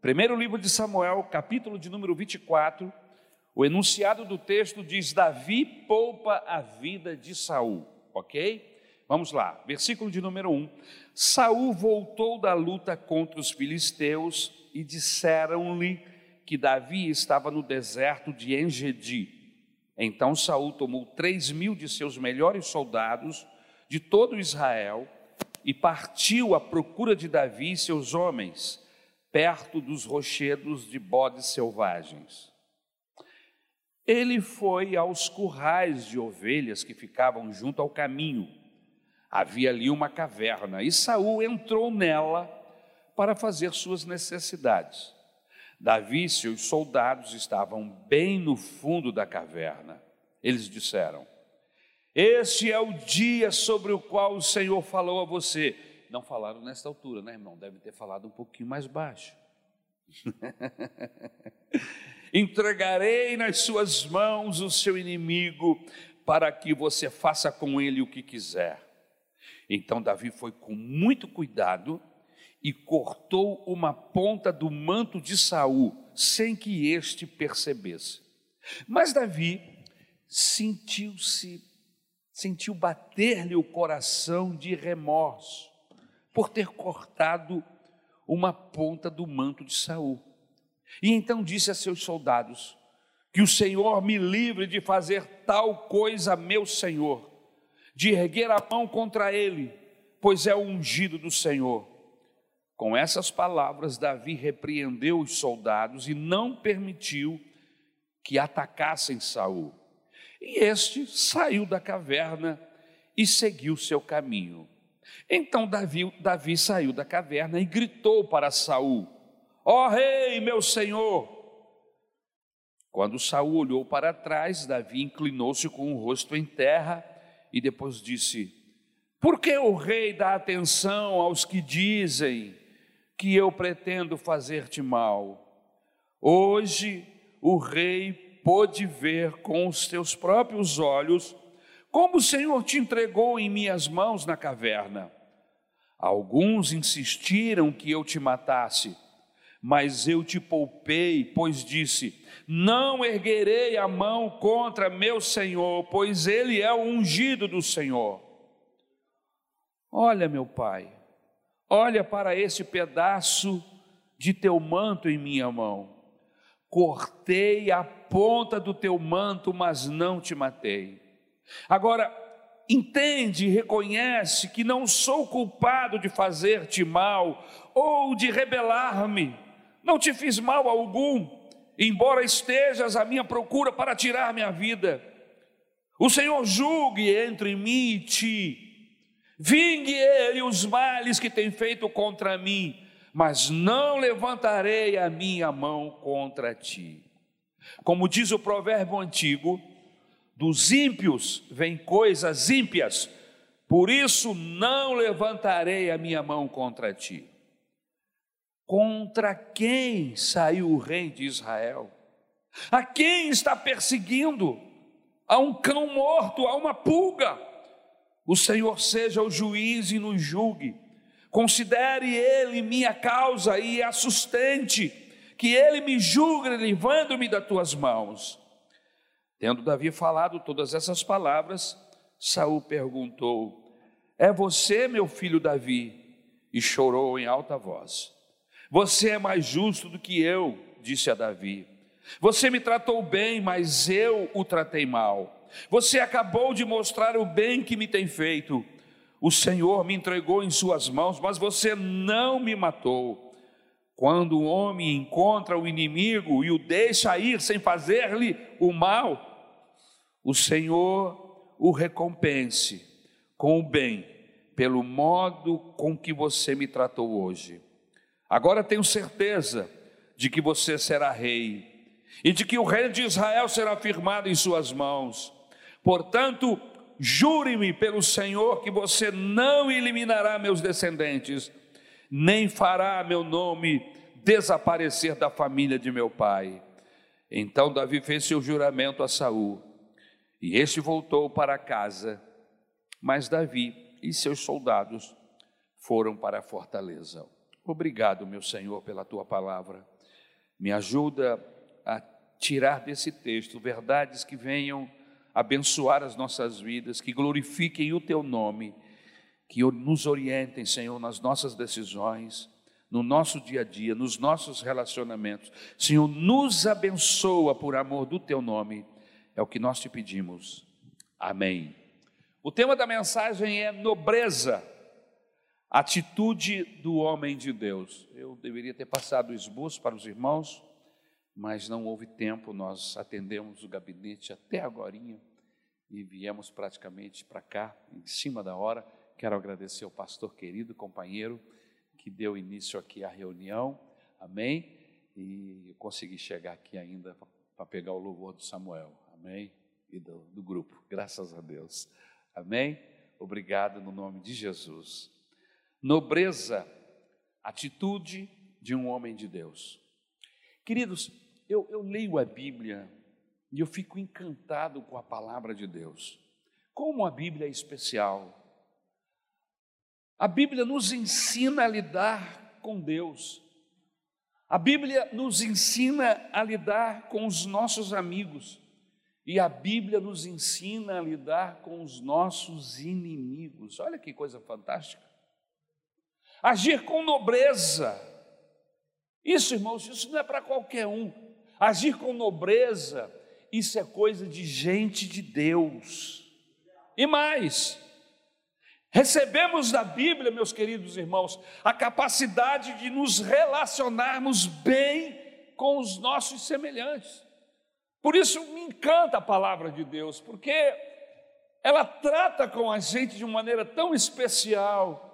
Primeiro livro de Samuel, capítulo de número 24, o enunciado do texto diz: Davi poupa a vida de Saul, ok? Vamos lá, versículo de número 1. Saul voltou da luta contra os filisteus e disseram-lhe que Davi estava no deserto de Engedi. Então Saul tomou três mil de seus melhores soldados de todo Israel e partiu à procura de Davi e seus homens, perto dos rochedos de bodes selvagens. Ele foi aos currais de ovelhas que ficavam junto ao caminho. Havia ali uma caverna e Saul entrou nela para fazer suas necessidades. Davi e seus soldados estavam bem no fundo da caverna. Eles disseram: Este é o dia sobre o qual o Senhor falou a você. Não falaram nesta altura, né, irmão? Deve ter falado um pouquinho mais baixo. Entregarei nas suas mãos o seu inimigo, para que você faça com ele o que quiser. Então Davi foi com muito cuidado e cortou uma ponta do manto de Saul, sem que este percebesse. Mas Davi sentiu-se, sentiu bater-lhe o coração de remorso por ter cortado uma ponta do manto de Saul. E então disse a seus soldados: Que o Senhor me livre de fazer tal coisa, meu Senhor, de erguer a mão contra ele, pois é o ungido do Senhor. Com essas palavras, Davi repreendeu os soldados e não permitiu que atacassem Saul. E este saiu da caverna e seguiu seu caminho. Então Davi, Davi saiu da caverna e gritou para Saul: Ó oh, rei, meu senhor! Quando Saul olhou para trás, Davi inclinou-se com o rosto em terra e depois disse: Por que o rei dá atenção aos que dizem que eu pretendo fazer-te mal? Hoje o rei pôde ver com os teus próprios olhos como o Senhor te entregou em minhas mãos na caverna. Alguns insistiram que eu te matasse, mas eu te poupei, pois disse: Não erguerei a mão contra meu Senhor, pois ele é o ungido do Senhor. Olha, meu pai, olha para esse pedaço de teu manto em minha mão. Cortei a ponta do teu manto, mas não te matei. Agora, entende e reconhece que não sou culpado de fazer-te mal ou de rebelar-me não te fiz mal algum, embora estejas à minha procura para tirar minha vida. O Senhor julgue entre mim e ti, vingue ele os males que tem feito contra mim, mas não levantarei a minha mão contra ti. Como diz o provérbio antigo, dos ímpios vêm coisas ímpias, por isso não levantarei a minha mão contra ti. Contra quem saiu o rei de Israel? A quem está perseguindo? A um cão morto, a uma pulga. O Senhor seja o juiz e nos julgue. Considere ele minha causa e a sustente, que ele me julgue, livrando-me das tuas mãos. Tendo Davi falado todas essas palavras, Saul perguntou: É você, meu filho Davi? E chorou em alta voz. Você é mais justo do que eu, disse a Davi. Você me tratou bem, mas eu o tratei mal. Você acabou de mostrar o bem que me tem feito. O Senhor me entregou em suas mãos, mas você não me matou. Quando o homem encontra o inimigo e o deixa ir sem fazer-lhe o mal, o Senhor o recompense com o bem, pelo modo com que você me tratou hoje. Agora tenho certeza de que você será rei e de que o reino de Israel será firmado em suas mãos. Portanto, jure-me pelo Senhor que você não eliminará meus descendentes, nem fará meu nome desaparecer da família de meu pai. Então Davi fez seu juramento a Saul, e este voltou para casa, mas Davi e seus soldados foram para a fortaleza. Obrigado, meu Senhor, pela tua palavra. Me ajuda a tirar desse texto verdades que venham abençoar as nossas vidas, que glorifiquem o teu nome, que nos orientem, Senhor, nas nossas decisões, no nosso dia a dia, nos nossos relacionamentos. Senhor, nos abençoa por amor do teu nome. É o que nós te pedimos. Amém. O tema da mensagem é nobreza, atitude do homem de Deus. Eu deveria ter passado o esboço para os irmãos, mas não houve tempo, nós atendemos o gabinete até agora e viemos praticamente para cá, em cima da hora. Quero agradecer ao pastor querido, companheiro, que deu início aqui à reunião, amém? E eu consegui chegar aqui ainda para pegar o louvor do Samuel, amém? E do, do grupo, graças a Deus, amém? Obrigado no nome de Jesus. Nobreza, atitude de um homem de Deus. Queridos, eu, eu leio a Bíblia e eu fico encantado com a palavra de Deus. Como a Bíblia é especial. A Bíblia nos ensina a lidar com Deus. A Bíblia nos ensina a lidar com os nossos amigos. E a Bíblia nos ensina a lidar com os nossos inimigos. Olha que coisa fantástica. Agir com nobreza. Isso, irmãos, isso não é para qualquer um. Agir com nobreza, isso é coisa de gente de Deus. E mais, recebemos da Bíblia, meus queridos irmãos, a capacidade de nos relacionarmos bem com os nossos semelhantes. Por isso me encanta a palavra de Deus, porque ela trata com a gente de uma maneira tão especial,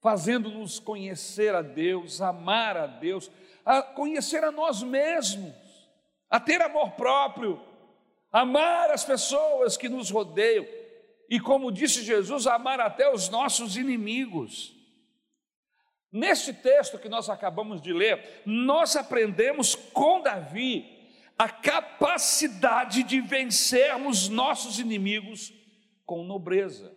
fazendo-nos conhecer a Deus, amar a Deus, a conhecer a nós mesmos, a ter amor próprio, amar as pessoas que nos rodeiam e, como disse Jesus, amar até os nossos inimigos. Neste texto que nós acabamos de ler, nós aprendemos com Davi a capacidade de vencermos nossos inimigos com nobreza.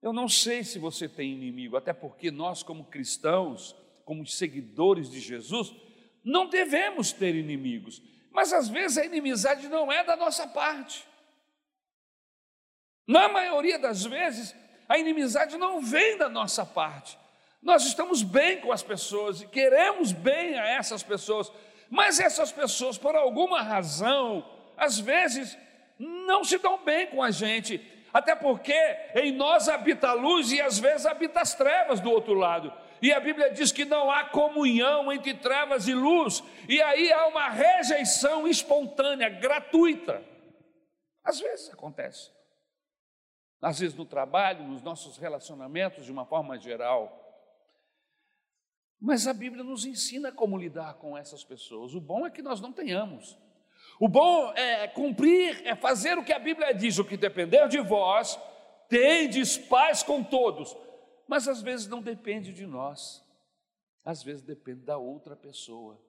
Eu não sei se você tem inimigo, até porque nós, como cristãos, como seguidores de Jesus, não devemos ter inimigos, mas às vezes a inimizade não é da nossa parte. Na maioria das vezes, a inimizade não vem da nossa parte. Nós estamos bem com as pessoas e queremos bem a essas pessoas, mas essas pessoas, por alguma razão, às vezes não se dão bem com a gente, até porque em nós habita a luz e às vezes habita as trevas do outro lado. E a Bíblia diz que não há comunhão entre trevas e luz, e aí há uma rejeição espontânea, gratuita. Às vezes acontece. Às vezes no trabalho, nos nossos relacionamentos, de uma forma geral. Mas a Bíblia nos ensina como lidar com essas pessoas. O bom é que nós não tenhamos. O bom é cumprir, é fazer o que a Bíblia diz, o que depender de vós, tendes paz com todos. Mas às vezes não depende de nós, às vezes depende da outra pessoa.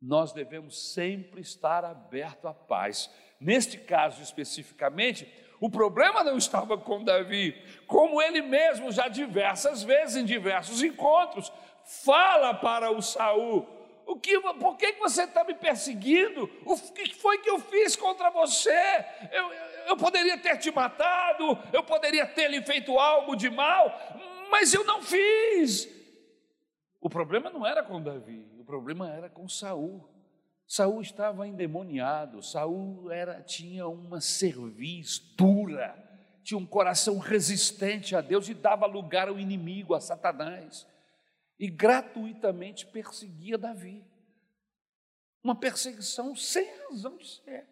Nós devemos sempre estar aberto à paz. Neste caso especificamente, o problema não estava com Davi, como ele mesmo já diversas vezes em diversos encontros fala para o Saul: o que, por que você está me perseguindo? O que foi que eu fiz contra você? Eu, eu poderia ter te matado, eu poderia ter lhe feito algo de mal, mas eu não fiz. O problema não era com Davi, o problema era com Saul. Saul estava endemoniado, Saul era, tinha uma cerviz dura, tinha um coração resistente a Deus e dava lugar ao inimigo, a Satanás e gratuitamente perseguia Davi. Uma perseguição sem razão de ser.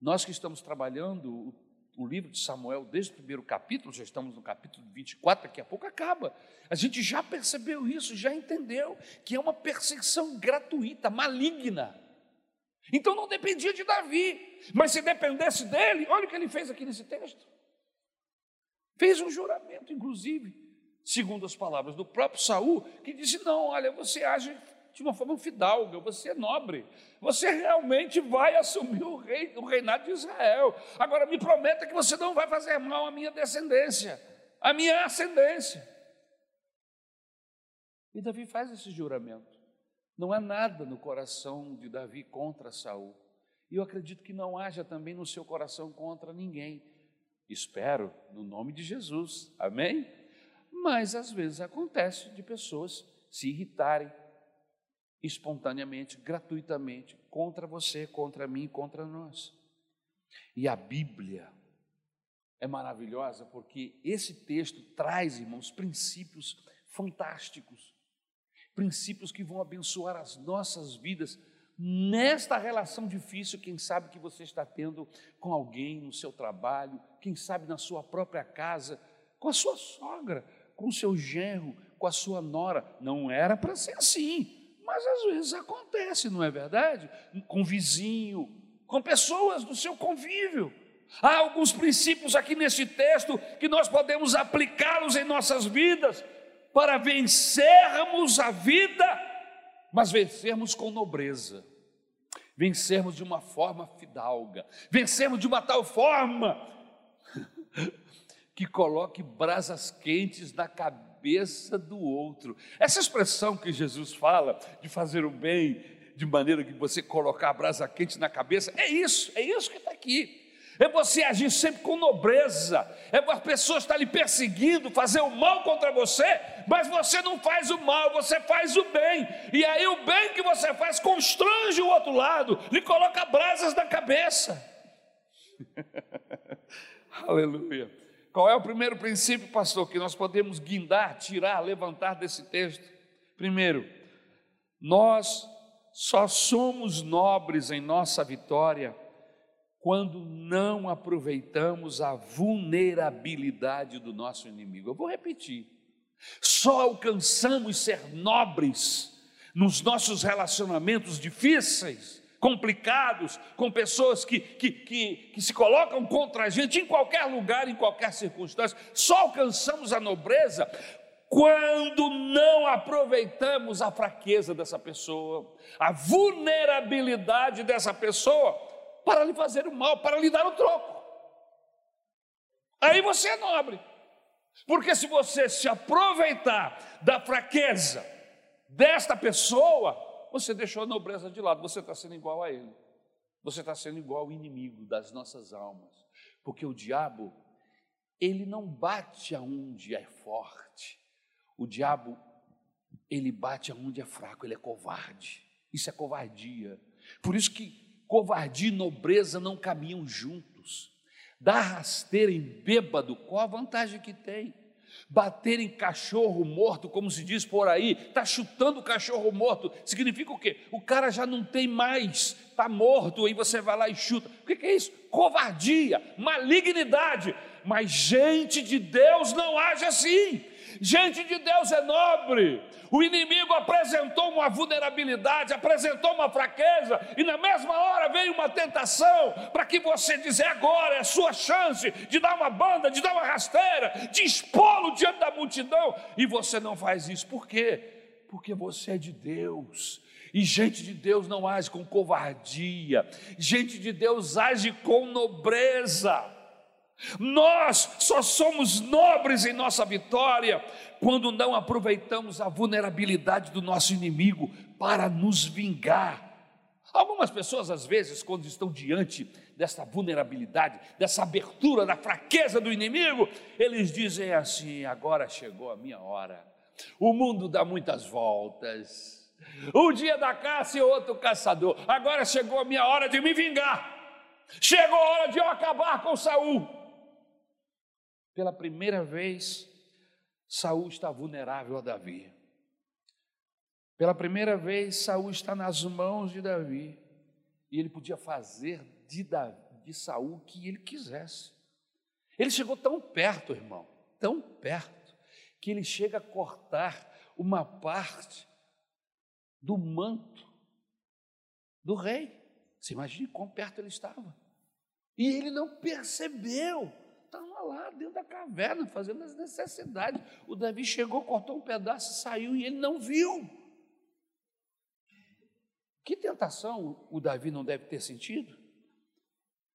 Nós que estamos trabalhando o, livro de Samuel desde o primeiro capítulo, já estamos no capítulo 24, daqui a pouco acaba. A gente já percebeu isso, já entendeu que é uma perseguição gratuita, maligna. Então não dependia de Davi, mas se dependesse dele, olha o que ele fez aqui nesse texto. Fez um juramento, inclusive, segundo as palavras do próprio Saul, que disse: Não, olha, você age de uma forma fidalga, você é nobre, você realmente vai assumir o, rei, o reinado de Israel. Agora me prometa que você não vai fazer mal à minha descendência, à minha ascendência. E Davi faz esse juramento. Não há nada no coração de Davi contra Saul. E eu acredito que não haja também no seu coração contra ninguém. Espero, no nome de Jesus. Amém? Mas às vezes acontece de pessoas se irritarem espontaneamente, gratuitamente, contra você, contra mim, contra nós. E a Bíblia é maravilhosa porque esse texto traz, irmãos, princípios fantásticos, princípios que vão abençoar as nossas vidas nesta relação difícil, quem sabe que você está tendo com alguém no seu trabalho, quem sabe na sua própria casa, com a sua sogra, com seu genro, com a sua nora. Não era para ser assim, mas às vezes acontece, não é verdade? Com vizinho, com pessoas do seu convívio. Há alguns princípios aqui nesse texto que nós podemos aplicá-los em nossas vidas para vencermos a vida, mas vencermos com nobreza, vencermos de uma forma fidalga, vencermos de uma tal forma que coloque brasas quentes na cabeça do outro. Essa expressão que Jesus fala de fazer o bem de maneira que você colocar a brasa quente na cabeça, é isso, é isso que está aqui é você agir sempre com nobreza, é a pessoa estar lhe perseguindo, fazer o mal contra você, mas você não faz o mal, você faz o bem, e aí o bem que você faz constrange o outro lado, lhe coloca brasas na cabeça. Aleluia. Qual é o primeiro princípio, pastor, que nós podemos guindar, tirar, levantar desse texto? Primeiro, nós só somos nobres em nossa vitória quando não aproveitamos a vulnerabilidade do nosso inimigo. Eu vou repetir. Só alcançamos ser nobres nos nossos relacionamentos difíceis, complicados, com pessoas que, que, que, que, se colocam contra a gente em qualquer lugar, em qualquer circunstância. Só alcançamos a nobreza quando não aproveitamos a fraqueza dessa pessoa, a vulnerabilidade dessa pessoa para lhe fazer o mal, para lhe dar o troco. Aí você é nobre. Porque se você se aproveitar da fraqueza desta pessoa, você deixou a nobreza de lado, você está sendo igual a ele. Você está sendo igual ao inimigo das nossas almas. Porque o diabo, ele não bate aonde é forte. O diabo, ele bate aonde é fraco, ele é covarde. Isso é covardia. Por isso que Covardia e nobreza não caminham juntos. Dar rasteira em bêbado, qual a vantagem que tem? Bater em cachorro morto, como se diz por aí, está chutando o cachorro morto, significa o quê? O cara já não tem mais, está morto, aí você vai lá e chuta. O que é isso? Covardia, malignidade. Mas gente de Deus não age assim. Gente de Deus é nobre. O inimigo apresentou uma vulnerabilidade, apresentou uma fraqueza, e na mesma hora veio uma tentação para que você dizer agora é a sua chance de dar uma banda, de dar uma rasteira, de expô-lo diante da multidão, e você não faz isso. Por quê? Porque você é de Deus. E gente de Deus não age com covardia, gente de Deus age com nobreza. Nós só somos nobres em nossa vitória quando não aproveitamos a vulnerabilidade do nosso inimigo para nos vingar. Algumas pessoas, às vezes, quando estão diante dessa vulnerabilidade, dessa abertura da fraqueza do inimigo, eles dizem assim: agora chegou a minha hora. O mundo dá muitas voltas. Um dia da caça e outro caçador. Agora chegou a minha hora de me vingar. Chegou a hora de eu acabar com Saul. Pela primeira vez, Saul está vulnerável a Davi. Pela primeira vez, Saul está nas mãos de Davi. E ele podia fazer de, Davi, de Saul o que ele quisesse. Ele chegou tão perto, irmão, tão perto, que ele chega a cortar uma parte do manto do rei. Você imagina quão perto ele estava. E ele não percebeu estava lá dentro da caverna fazendo as necessidades. O Davi chegou, cortou um pedaço, saiu e ele não viu. Que tentação o Davi não deve ter sentido?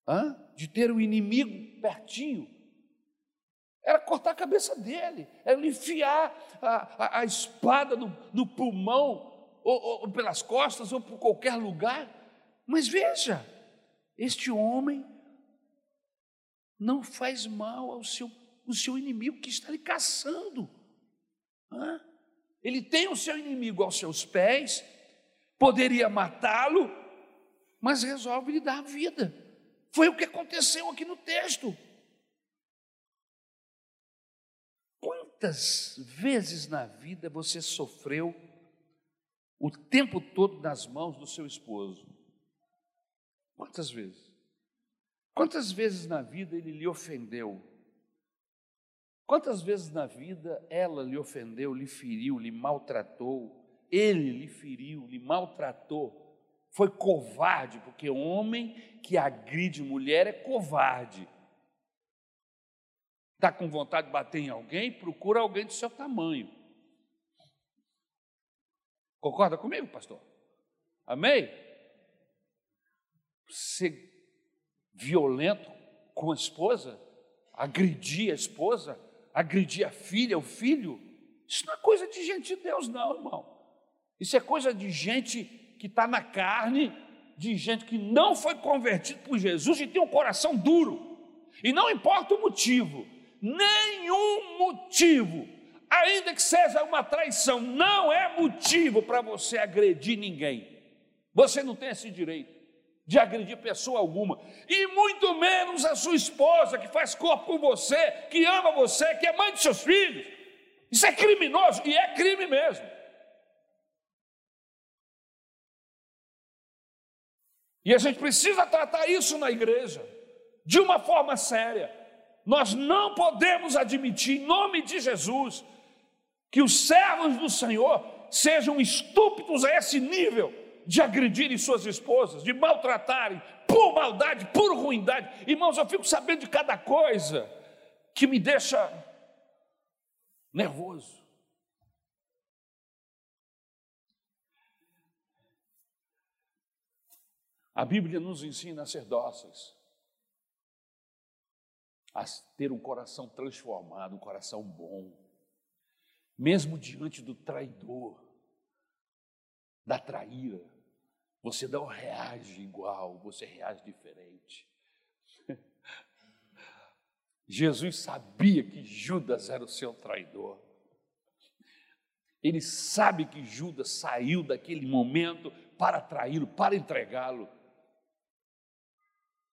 Hã? De ter o inimigo pertinho. Era cortar a cabeça dele, era enfiar a, a, a espada no, no pulmão, ou, ou pelas costas, ou por qualquer lugar. Mas veja, este homem não faz mal ao seu, ao seu inimigo que está lhe caçando. Ele tem o seu inimigo aos seus pés, poderia matá-lo, mas resolve lhe dar vida. Foi o que aconteceu aqui no texto. Quantas vezes na vida você sofreu o tempo todo nas mãos do seu esposo? Quantas vezes? Quantas vezes na vida ele lhe ofendeu? Quantas vezes na vida ela lhe ofendeu, lhe feriu, lhe maltratou? Ele lhe feriu, lhe maltratou? Foi covarde, porque homem que agride mulher é covarde. Está com vontade de bater em alguém? Procura alguém do seu tamanho. Concorda comigo, pastor? Amém? Ser violento com a esposa, agredir a esposa, agredir a filha, o filho, isso não é coisa de gente de Deus, não, irmão. Isso é coisa de gente que está na carne, de gente que não foi convertido por Jesus e tem um coração duro. E não importa o motivo, nenhum motivo, ainda que seja uma traição, não é motivo para você agredir ninguém. Você não tem esse direito de agredir pessoa alguma, e muito menos a sua esposa que faz corpo com você, que ama você, que é mãe de seus filhos. Isso é criminoso e é crime mesmo. E a gente precisa tratar isso na igreja de uma forma séria. Nós não podemos admitir, em nome de Jesus, que os servos do Senhor sejam estúpidos a esse nível de agredirem suas esposas, de maltratarem, por maldade, por ruindade. Irmãos, eu fico sabendo de cada coisa que me deixa nervoso. A Bíblia nos ensina a ser dóceis, a ter um coração transformado, um coração bom, mesmo diante do traidor, da traíra. Você não reage igual, você reage diferente. Jesus sabia que Judas era o seu traidor. Ele sabe que Judas saiu daquele momento para traí-lo, para entregá-lo.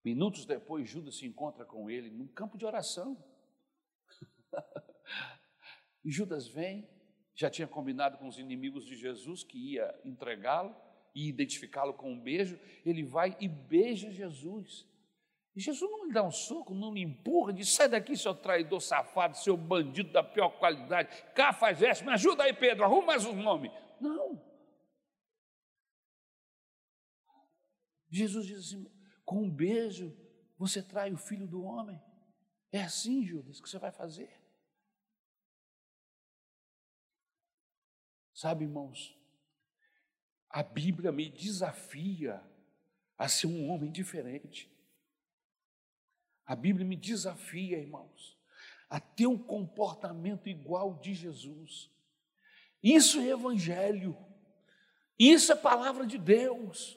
Minutos depois, Judas se encontra com ele num campo de oração. e Judas vem, já tinha combinado com os inimigos de Jesus que ia entregá-lo e identificá-lo com um beijo, ele vai e beija Jesus. E Jesus não lhe dá um soco, não lhe empurra, diz: sai daqui, seu traidor safado, seu bandido da pior qualidade, cafajeste, me ajuda aí, Pedro, arruma mais um nome. Não. Jesus diz assim: com um beijo você trai o filho do homem. É assim, Judas, que você vai fazer. Sabe, irmãos, a Bíblia me desafia a ser um homem diferente. A Bíblia me desafia, irmãos, a ter um comportamento igual de Jesus. Isso é Evangelho, isso é palavra de Deus.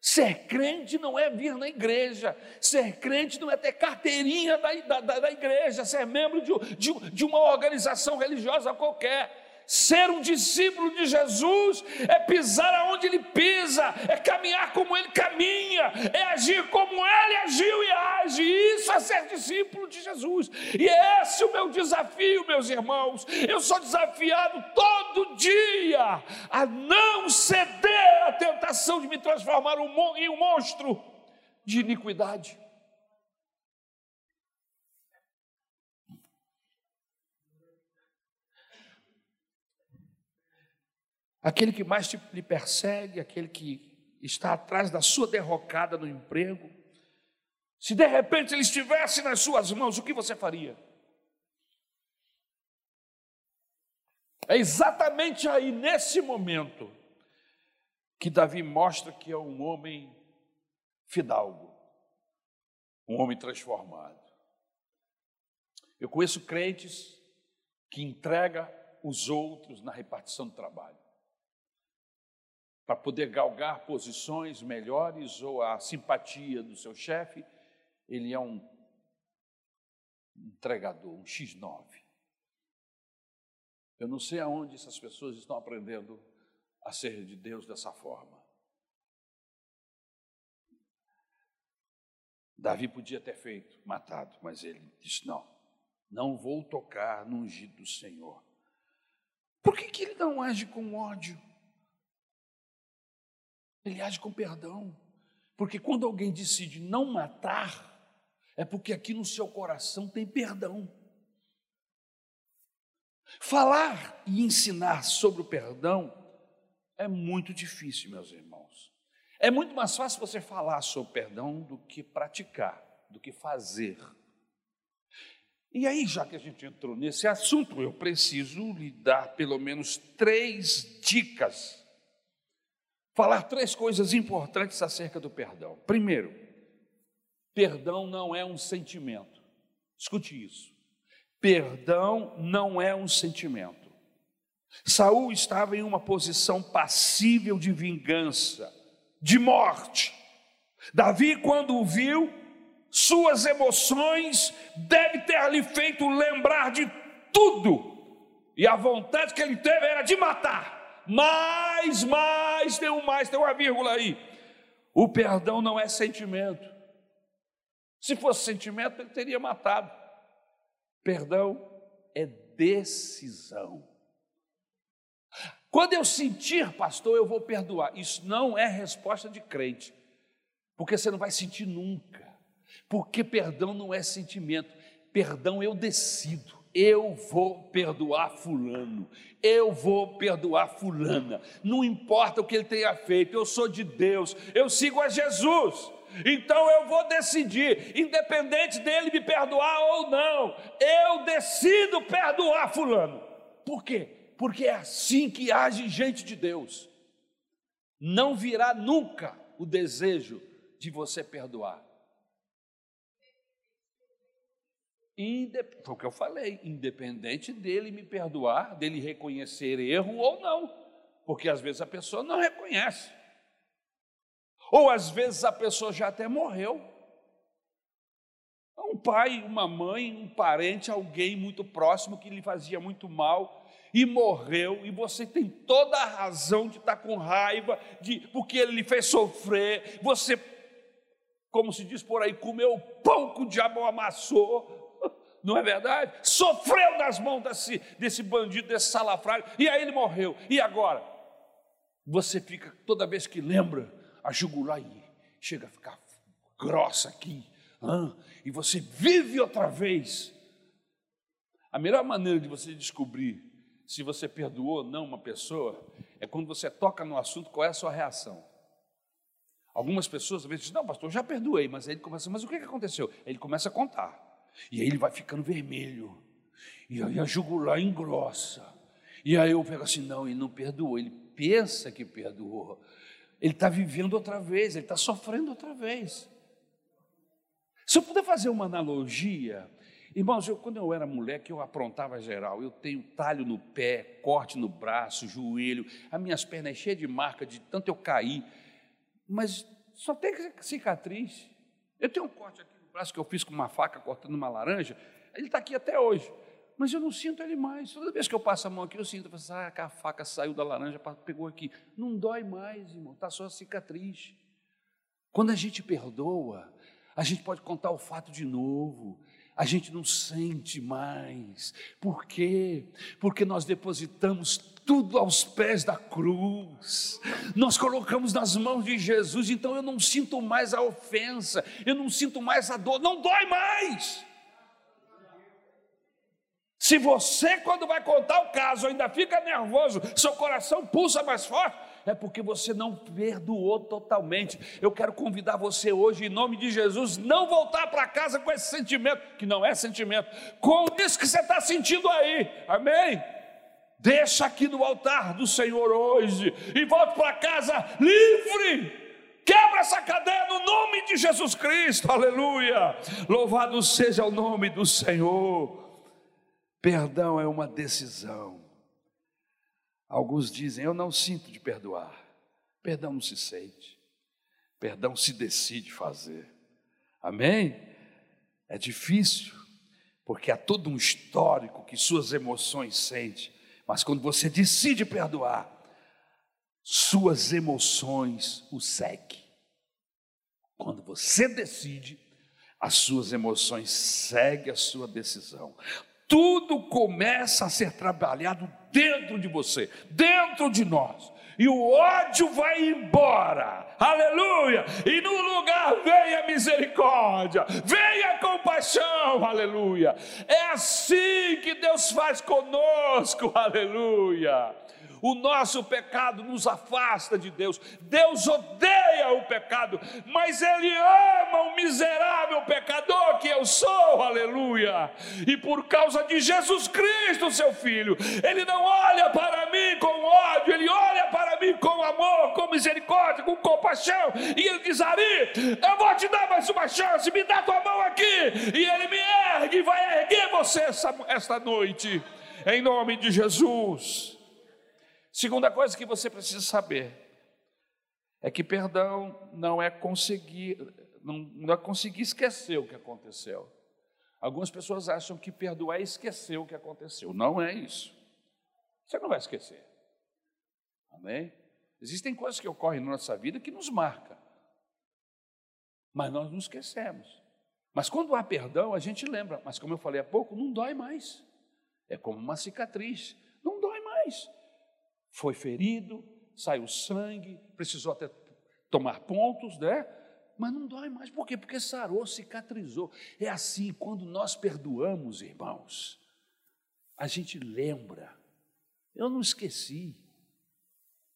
Ser crente não é vir na igreja, ser crente não é ter carteirinha da, da, da igreja, ser membro de, de, de uma organização religiosa qualquer. Ser um discípulo de Jesus é pisar aonde ele pisa, é caminhar como ele caminha, é agir como ele agiu e age. Isso é ser discípulo de Jesus. E esse é o meu desafio, meus irmãos. Eu sou desafiado todo dia a não ceder à tentação de me transformar em um monstro de iniquidade. Aquele que mais te, lhe persegue, aquele que está atrás da sua derrocada no emprego, se de repente ele estivesse nas suas mãos, o que você faria? É exatamente aí, nesse momento, que Davi mostra que é um homem fidalgo, um homem transformado. Eu conheço crentes que entrega os outros na repartição do trabalho para poder galgar posições melhores ou a simpatia do seu chefe, ele é um entregador, um X9. Eu não sei aonde essas pessoas estão aprendendo a ser de Deus dessa forma. Davi podia ter feito, matado, mas ele disse: não, não vou tocar no ungido do Senhor. Por que, que ele não age com ódio? Ele age com perdão. Porque quando alguém decide não matar, é porque aqui no seu coração tem perdão. Falar e ensinar sobre o perdão é muito difícil, meus irmãos. É muito mais fácil você falar sobre perdão do que praticar, do que fazer. E aí, já que a gente entrou nesse assunto, eu preciso lhe dar pelo menos três dicas. Falar três coisas importantes acerca do perdão. Primeiro, perdão não é um sentimento. Escute isso. Perdão não é um sentimento. Saul estava em uma posição passível de vingança, de morte. Davi, quando o viu, suas emoções deve ter lhe feito lembrar de tudo. E a vontade que ele teve era de matar. Mais, mais, tem um mais, tem uma vírgula aí. O perdão não é sentimento. Se fosse sentimento, ele teria matado. Perdão é decisão. Quando eu sentir, pastor, eu vou perdoar. Isso não é resposta de crente, porque você não vai sentir nunca. Porque perdão não é sentimento, perdão eu decido. Eu vou perdoar Fulano, eu vou perdoar Fulana, não importa o que ele tenha feito, eu sou de Deus, eu sigo a Jesus. Então eu vou decidir, independente dele me perdoar ou não, eu decido perdoar Fulano. Por quê? Porque é assim que age gente de Deus. Não virá nunca o desejo de você perdoar. Foi o que eu falei, independente dele me perdoar, dele reconhecer erro ou não, porque às vezes a pessoa não reconhece. Ou às vezes a pessoa já até morreu. Um pai, uma mãe, um parente, alguém muito próximo que lhe fazia muito mal e morreu, e você tem toda a razão de estar com raiva, de porque ele lhe fez sofrer. Você, como se diz por aí, comeu o pão que o diabo amassou, não é verdade? Sofreu nas mãos desse, desse bandido, desse salafrário, e aí ele morreu. E agora? Você fica, toda vez que lembra, a jugular e chega a ficar grossa aqui, e você vive outra vez. A melhor maneira de você descobrir se você perdoou ou não uma pessoa é quando você toca no assunto, qual é a sua reação. Algumas pessoas às vezes dizem, não, pastor, já perdoei, mas aí ele começa, mas o que aconteceu? Aí ele começa a contar, e aí ele vai ficando vermelho, e aí a jugular engrossa, e aí eu pego assim, não, ele não perdoou, ele pensa que perdoou, ele está vivendo outra vez, ele está sofrendo outra vez. Se eu puder fazer uma analogia, irmãos, eu, quando eu era moleque, eu aprontava geral. Eu tenho talho no pé, corte no braço, joelho, as minhas pernas cheias de marca, de tanto eu cair, mas só tem cicatriz. Eu tenho um corte aqui braço que eu fiz com uma faca cortando uma laranja, ele está aqui até hoje mas eu não sinto ele mais. Toda vez que eu passo a mão aqui, eu sinto, eu falo, ah, a faca saiu da laranja, pegou aqui. Não dói mais, irmão, está só a cicatriz. Quando a gente perdoa, a gente pode contar o fato de novo, a gente não sente mais. Por quê? Porque nós depositamos tudo aos pés da cruz, nós colocamos nas mãos de Jesus, então eu não sinto mais a ofensa, eu não sinto mais a dor, não dói mais. Se você, quando vai contar o caso, ainda fica nervoso, seu coração pulsa mais forte, é porque você não perdoou totalmente. Eu quero convidar você hoje, em nome de Jesus, não voltar para casa com esse sentimento, que não é sentimento, com isso que você está sentindo aí, amém? Deixa aqui no altar do Senhor hoje e volte para casa livre. Quebra essa cadeia no nome de Jesus Cristo, aleluia. Louvado seja o nome do Senhor. Perdão é uma decisão. Alguns dizem: Eu não sinto de perdoar. Perdão não se sente, perdão se decide fazer. Amém? É difícil, porque há todo um histórico que suas emoções sentem, mas quando você decide perdoar, suas emoções o seguem. Quando você decide, as suas emoções seguem a sua decisão tudo começa a ser trabalhado dentro de você, dentro de nós. E o ódio vai embora, aleluia. E no lugar vem a misericórdia, vem a compaixão, aleluia. É assim que Deus faz conosco, aleluia. O nosso pecado nos afasta de Deus. Deus odeia o pecado, mas Ele ama o miserável pecador que eu sou, aleluia. E por causa de Jesus Cristo, seu Filho, Ele não olha para mim com ódio, Ele olha para mim com amor, com misericórdia, com compaixão. E Ele diz: Ari, eu vou te dar mais uma chance, me dá tua mão aqui. E Ele me ergue, vai erguer você esta noite, em nome de Jesus. Segunda coisa que você precisa saber é que perdão não é conseguir, não, não é conseguir esquecer o que aconteceu. Algumas pessoas acham que perdoar é esquecer o que aconteceu. Não é isso. Você não vai esquecer. Amém? Existem coisas que ocorrem na nossa vida que nos marcam. Mas nós não esquecemos. Mas quando há perdão, a gente lembra. Mas como eu falei há pouco, não dói mais. É como uma cicatriz. Não dói mais foi ferido, saiu sangue, precisou até tomar pontos, né? Mas não dói mais, por quê? Porque sarou, cicatrizou. É assim, quando nós perdoamos, irmãos, a gente lembra. Eu não esqueci,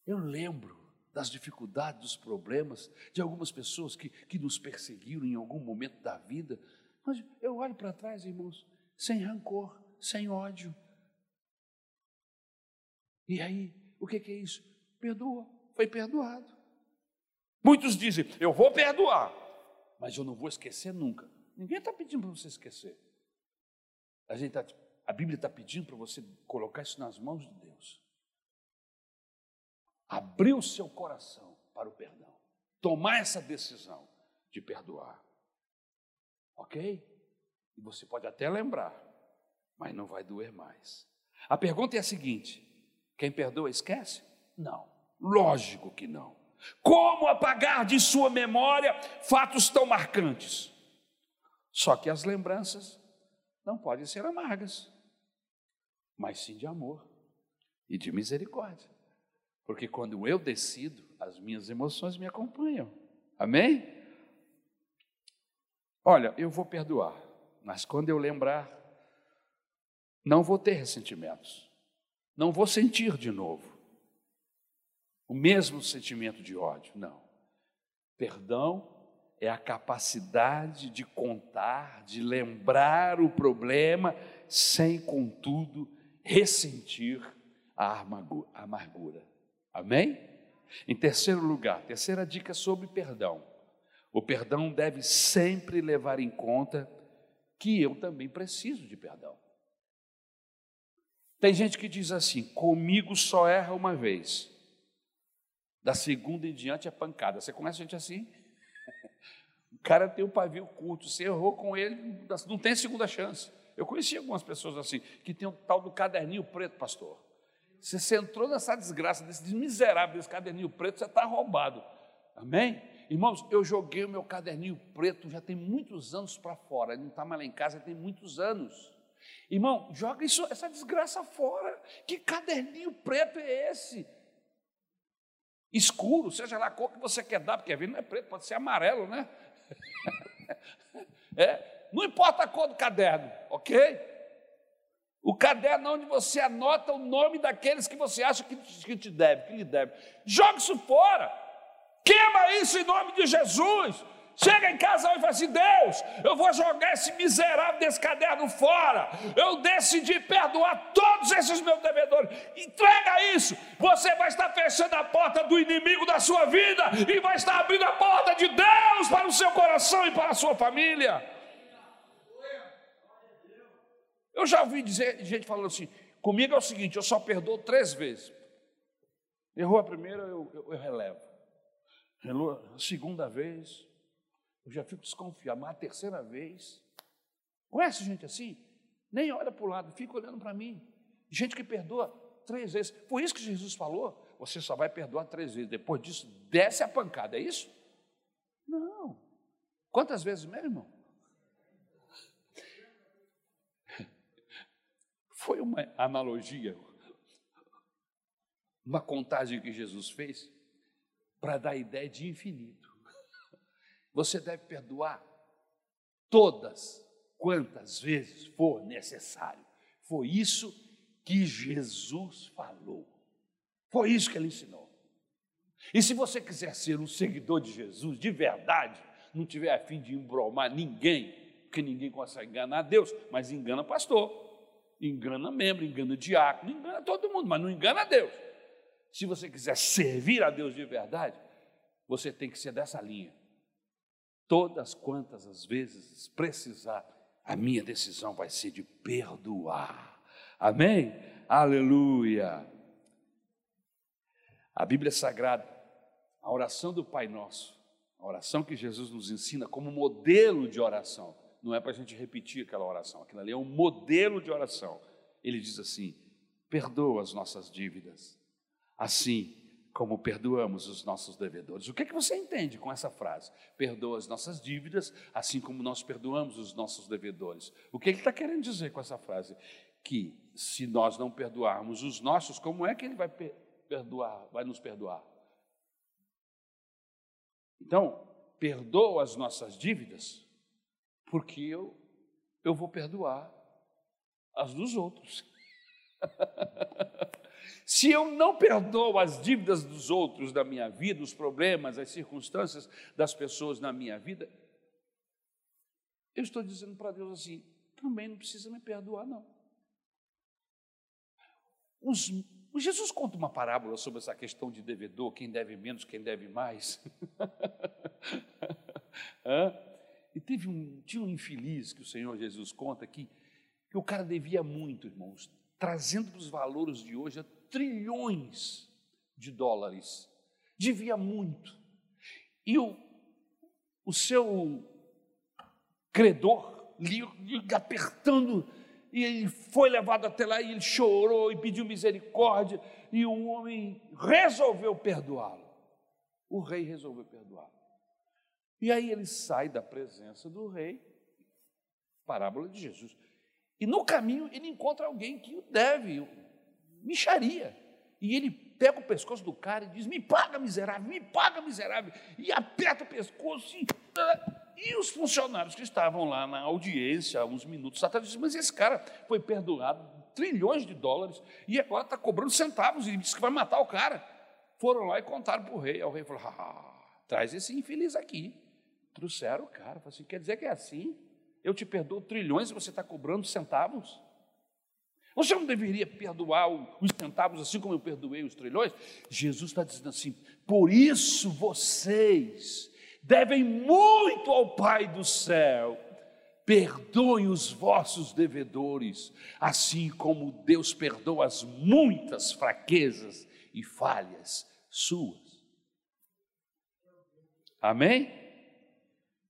eu lembro das dificuldades, dos problemas, de algumas pessoas que, que nos perseguiram em algum momento da vida. Mas eu olho para trás, irmãos, sem rancor, sem ódio. E aí, o que, é isso? Perdoa, foi perdoado. Muitos dizem, eu vou perdoar, mas eu não vou esquecer nunca. Ninguém está pedindo para você esquecer. A, gente tá, a Bíblia está pedindo para você colocar isso nas mãos de Deus. Abrir o seu coração para o perdão. Tomar essa decisão de perdoar. Ok? E você pode até lembrar, mas não vai doer mais. A pergunta é a seguinte: quem perdoa esquece? Não, lógico que não. Como apagar de sua memória fatos tão marcantes? Só que as lembranças não podem ser amargas, mas sim de amor e de misericórdia. Porque quando eu decido, as minhas emoções me acompanham. Amém? Olha, eu vou perdoar, mas quando eu lembrar, não vou ter ressentimentos não vou sentir de novo o mesmo sentimento de ódio, não. Perdão é a capacidade de contar, de lembrar o problema, sem, contudo, ressentir a amargura. Amém? Em terceiro lugar, terceira dica sobre perdão. O perdão deve sempre levar em conta que eu também preciso de perdão. Tem gente que diz assim: comigo só erra uma vez. Da segunda em diante é pancada. Você conhece gente assim? O cara tem o pavio curto, você errou com ele, não tem segunda chance. Eu conheci algumas pessoas assim, que tem o tal do caderninho preto, pastor. Você entrou nessa desgraça, desse miserável desse caderninho preto, você está roubado. Amém? Irmãos, eu joguei o meu caderninho preto já tem muitos anos para fora, ele não está mais lá em casa, tem muitos anos. Irmão, joga isso, essa desgraça fora. Que caderninho preto é esse? Escuro, seja lá a cor que você quer dar, porque a vida não é preto, pode ser amarelo, né? é, não importa a cor do caderno, ok? O caderno onde você anota o nome daqueles que você acha que, que te deve, que lhe deve. Joga isso fora. Queima isso em nome de Jesus. Chega em casa e fala assim: Deus, eu vou jogar esse miserável desse caderno fora. Eu decidi perdoar todos esses meus devedores. Entrega isso. Você vai estar fechando a porta do inimigo da sua vida e vai estar abrindo a porta de Deus para o seu coração e para a sua família. Eu já ouvi dizer gente falando assim: comigo é o seguinte, eu só perdoo três vezes. Errou a primeira, eu, eu, eu relevo. Errou a segunda vez, eu já fico desconfiado, mas a terceira vez. Conhece gente assim? Nem olha para o lado, fica olhando para mim. Gente que perdoa três vezes. Foi isso que Jesus falou. Você só vai perdoar três vezes. Depois disso, desce a pancada, é isso? Não. Quantas vezes mesmo, irmão? Foi uma analogia, uma contagem que Jesus fez para dar a ideia de infinito. Você deve perdoar todas quantas vezes for necessário. Foi isso que Jesus falou. Foi isso que ele ensinou. E se você quiser ser um seguidor de Jesus de verdade, não tiver a fim de embromar ninguém, porque ninguém consegue enganar Deus, mas engana pastor engana membro, engana diácono, engana todo mundo, mas não engana Deus. Se você quiser servir a Deus de verdade, você tem que ser dessa linha. Todas quantas as vezes precisar, a minha decisão vai ser de perdoar. Amém? Aleluia. A Bíblia Sagrada, a oração do Pai Nosso, a oração que Jesus nos ensina como modelo de oração, não é para a gente repetir aquela oração, aquilo ali é um modelo de oração. Ele diz assim: perdoa as nossas dívidas, assim como perdoamos os nossos devedores. O que, é que você entende com essa frase? Perdoa as nossas dívidas, assim como nós perdoamos os nossos devedores. O que ele está querendo dizer com essa frase? Que se nós não perdoarmos os nossos, como é que ele vai perdoar, vai nos perdoar? Então, perdoa as nossas dívidas, porque eu, eu vou perdoar as dos outros. Se eu não perdoo as dívidas dos outros da minha vida, os problemas, as circunstâncias das pessoas na minha vida, eu estou dizendo para Deus assim: também não precisa me perdoar, não. Os, Jesus conta uma parábola sobre essa questão de devedor, quem deve menos, quem deve mais. E teve um, tinha um infeliz que o Senhor Jesus conta que, que o cara devia muito, irmãos, trazendo para os valores de hoje, trilhões de dólares. Devia muito. E o, o seu credor lhe, apertando, e ele foi levado até lá e ele chorou e pediu misericórdia, e o homem resolveu perdoá-lo. O rei resolveu perdoá-lo. E aí ele sai da presença do rei, parábola de Jesus. E no caminho ele encontra alguém que o deve, micharia. E ele pega o pescoço do cara e diz: Me paga, miserável, me paga, miserável. E aperta o pescoço. E, e os funcionários que estavam lá na audiência, uns minutos atrás, dizem: Mas esse cara foi perdoado trilhões de dólares e agora está cobrando centavos e disse que vai matar o cara. Foram lá e contaram para o rei. Aí o rei falou: ah, Traz esse infeliz aqui. Trouxeram o cara. Falei assim, quer dizer que é assim? Eu te perdoo trilhões e você está cobrando centavos? Você não deveria perdoar os centavos assim como eu perdoei os trilhões? Jesus está dizendo assim: por isso vocês devem muito ao Pai do céu. Perdoem os vossos devedores, assim como Deus perdoa as muitas fraquezas e falhas suas. Amém?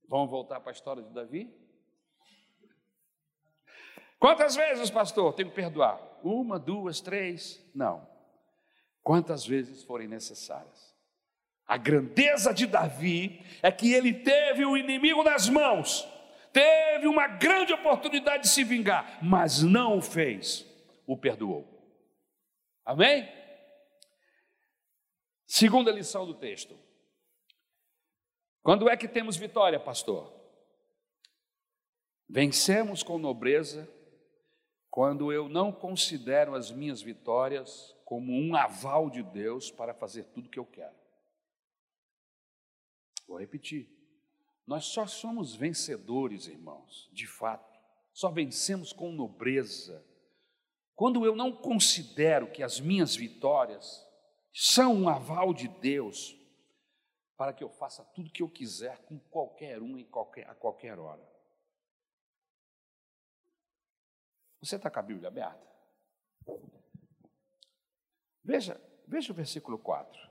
Vamos voltar para a história de Davi? Quantas vezes, pastor, tenho que perdoar? Uma, duas, três? Não. Quantas vezes forem necessárias. A grandeza de Davi é que ele teve o inimigo nas mãos, teve uma grande oportunidade de se vingar, mas não o fez, o perdoou. Amém? Segunda lição do texto. Quando é que temos vitória, pastor? Vencemos com nobreza quando eu não considero as minhas vitórias como um aval de Deus para fazer tudo o que eu quero. Vou repetir. Nós só somos vencedores, irmãos, de fato. Só vencemos com nobreza. Quando eu não considero que as minhas vitórias são um aval de Deus para que eu faça tudo o que eu quiser com qualquer um em qualquer, a qualquer hora. Você está com a Bíblia aberta? Veja, veja o versículo 4.